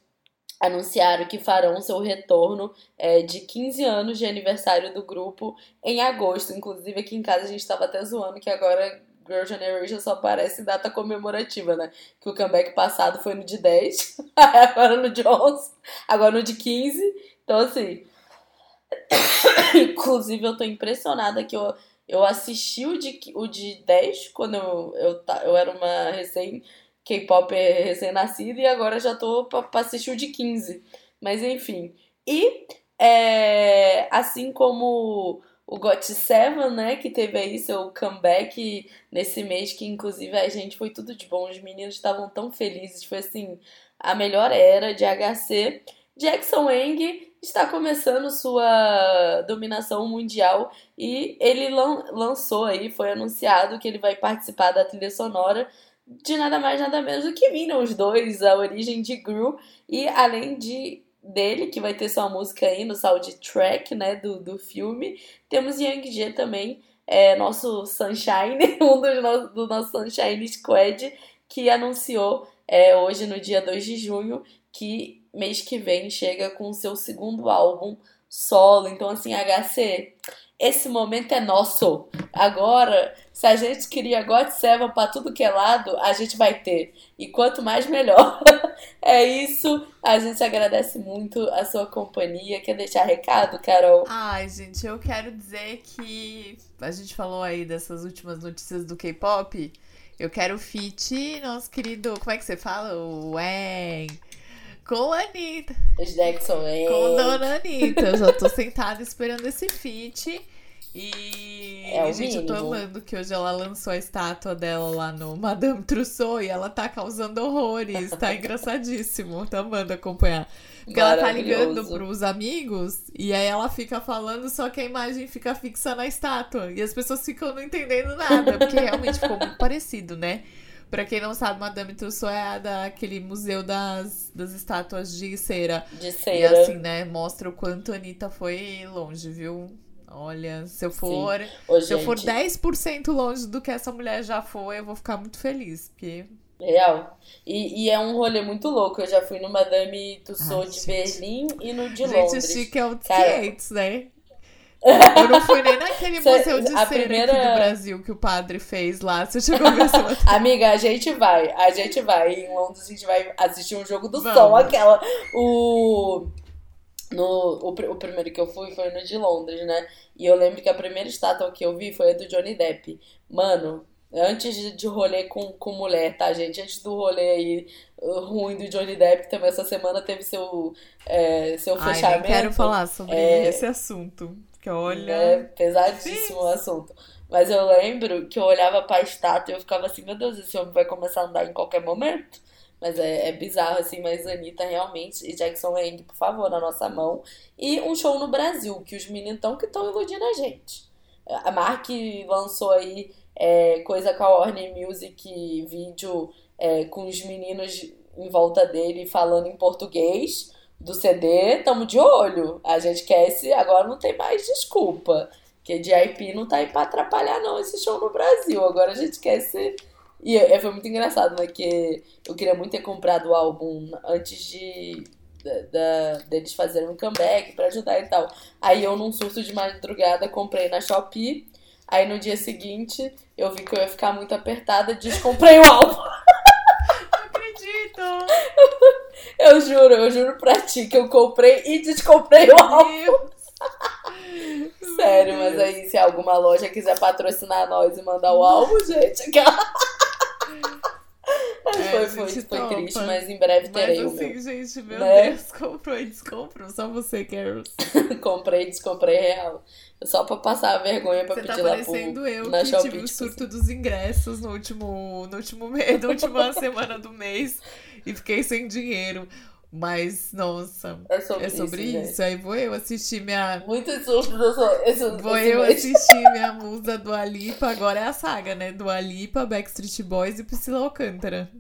anunciaram que farão seu retorno é, de 15 anos de aniversário do grupo em agosto. Inclusive, aqui em casa a gente estava até zoando que agora Girl Generation só aparece data comemorativa, né? Que o comeback passado foi no de 10, [LAUGHS] agora no de 11, agora no de 15. Então, assim. [COUGHS] Inclusive, eu tô impressionada que eu, eu assisti o de, o de 10 quando eu, eu, eu era uma recém K-pop é recém-nascido e agora já tô pra, pra assistir o de 15. Mas enfim. E é, assim como o Got Seven, né, que teve aí seu comeback nesse mês, que inclusive a gente foi tudo de bom, os meninos estavam tão felizes, foi assim, a melhor era de HC. Jackson Wang está começando sua dominação mundial e ele lan lançou aí, foi anunciado que ele vai participar da trilha sonora de nada mais nada menos do que Minions 2, a origem de Gru, e além de dele, que vai ter sua música aí no soundtrack, né, do, do filme, temos Yang G também, é, nosso Sunshine, [LAUGHS] um dos no, do nosso Sunshine Squad, que anunciou é, hoje, no dia 2 de junho, que mês que vem chega com o seu segundo álbum solo. Então, assim, HC, esse momento é nosso. Agora, se a gente queria God Seven pra tudo que é lado, a gente vai ter. E quanto mais, melhor. [LAUGHS] é isso. A gente agradece muito a sua companhia. Quer deixar recado, Carol? Ai, gente, eu quero dizer que a gente falou aí dessas últimas notícias do K-pop. Eu quero fit, nosso querido. Como é que você fala? O Wen com a Anitta. Os Jackson Wang. Com Dona Anitta. Eu já tô sentada esperando esse feat. E É o gente, eu tô mínimo. amando que hoje ela lançou a estátua dela lá no Madame Trousseau e ela tá causando horrores. Tá [LAUGHS] engraçadíssimo. Tô amando acompanhar. Porque ela tá ligando pros amigos e aí ela fica falando, só que a imagem fica fixa na estátua. E as pessoas ficam não entendendo nada, porque realmente ficou muito [LAUGHS] parecido, né? Pra quem não sabe, Madame Tussauds é a daquele museu das, das estátuas de cera. De E cera. assim, né, mostra o quanto a Anitta foi longe, viu? Olha, se eu for, Ô, se eu for gente, 10% longe do que essa mulher já foi, eu vou ficar muito feliz, porque Real. E, e é um rolê muito louco. Eu já fui no Madame Tussauds Ai, de gente. Berlim e no de gente, Londres. o chique é o 500, né? [LAUGHS] Eu não fui nem naquele Cê- museu de cera primeira- aqui do Brasil que o padre fez lá. Você [LAUGHS] chegou a ver essa? Amiga, a gente vai. A gente vai. Em Londres a gente vai assistir um jogo do Vamos. som, aquela. O. No, o, o primeiro que eu fui foi no de Londres, né? E eu lembro que a primeira estátua que eu vi foi a do Johnny Depp. Mano, antes de, de rolê com, com mulher, tá, gente? Antes do rolê aí uh, ruim do Johnny Depp, também essa semana teve seu, é, seu Ai, fechamento. nem quero falar sobre É. esse assunto. Porque olha. É pesadíssimo o assunto. Mas eu lembro que eu olhava pra estátua e eu ficava assim, meu Deus, esse homem vai começar a andar em qualquer momento. Mas é, é bizarro, assim, mas Anitta realmente e Jackson Wang, por favor, na nossa mão. E um show no Brasil, que os meninos estão que estão iludindo a gente. A Mark lançou aí é, coisa com a Warner Music, vídeo é, com os meninos em volta dele falando em português do CD. Tamo de olho. A gente quer esse. Agora não tem mais desculpa. Porque de IP não tá aí pra atrapalhar, não, esse show no Brasil. Agora a gente quer esse. E é, foi muito engraçado, né? Que eu queria muito ter comprado o álbum antes de. Da, da- deles fazerem um comeback pra ajudar e tal. Aí eu, num surto de madrugada, comprei na Shopee. Aí no dia seguinte, eu vi que eu ia ficar muito apertada, descomprei o álbum. [LAUGHS] Não acredito! Eu juro, eu juro pra ti que eu comprei e descomprei o álbum. Meu Deus. Sério, Meu mas aí se alguma loja quiser patrocinar nós e mandar o álbum, gente, aquela. Mas É, foi, foi, foi triste, mas em breve Mas terei o assim, meu. gente, meu Né? Deus, comprou e descomprou. Só você, Carol. [LAUGHS] Comprei, descomprei real. Só pra passar a vergonha pra Você tá pedir lá pro, eu na que Shopee. tive o tipo surto dos ingressos no último, no último mês, na última [LAUGHS] semana do mês e fiquei sem dinheiro. Mas, nossa, É sobre, é sobre isso. isso. Aí vou eu assistir minha. Muitos sustos eu Vou esse eu mês. assistir minha musa do Alipa. Agora é a saga, né? Do Alipa, Backstreet Boys e Priscila Alcântara.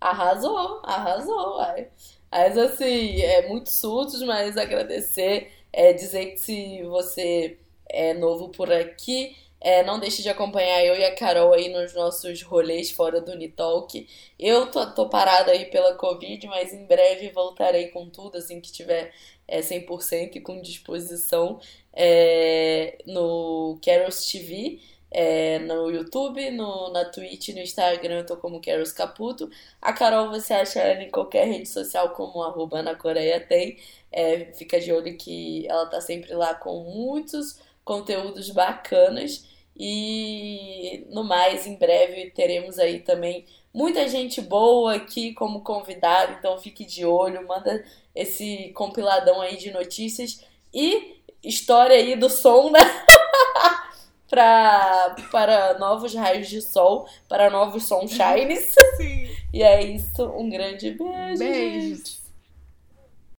Arrasou, arrasou, uai. Mas assim, é muito surtos, mas agradecer, é dizer que se você é novo por aqui, é, não deixe de acompanhar eu e a Carol aí nos nossos rolês fora do Unitalk. Eu tô, tô parada aí pela Covid, mas em breve voltarei com tudo, assim que tiver é, 100% e com disposição é, no Carols TV. é, no YouTube, no, na Twitch, no Instagram, eu tô como Carols Caputo. A Carol, você acha ela em qualquer rede social como arroba na Coreia tem. É, fica de olho que ela tá sempre lá com muitos conteúdos bacanas. E no mais, em breve teremos aí também muita gente boa aqui como convidado, então fique de olho, manda esse compiladão aí de notícias e história aí do som, né? [LAUGHS] pra, para novos raios de sol, para novos sunshines. [LAUGHS] Sim. E é isso, um grande beijo. Beijos. gente.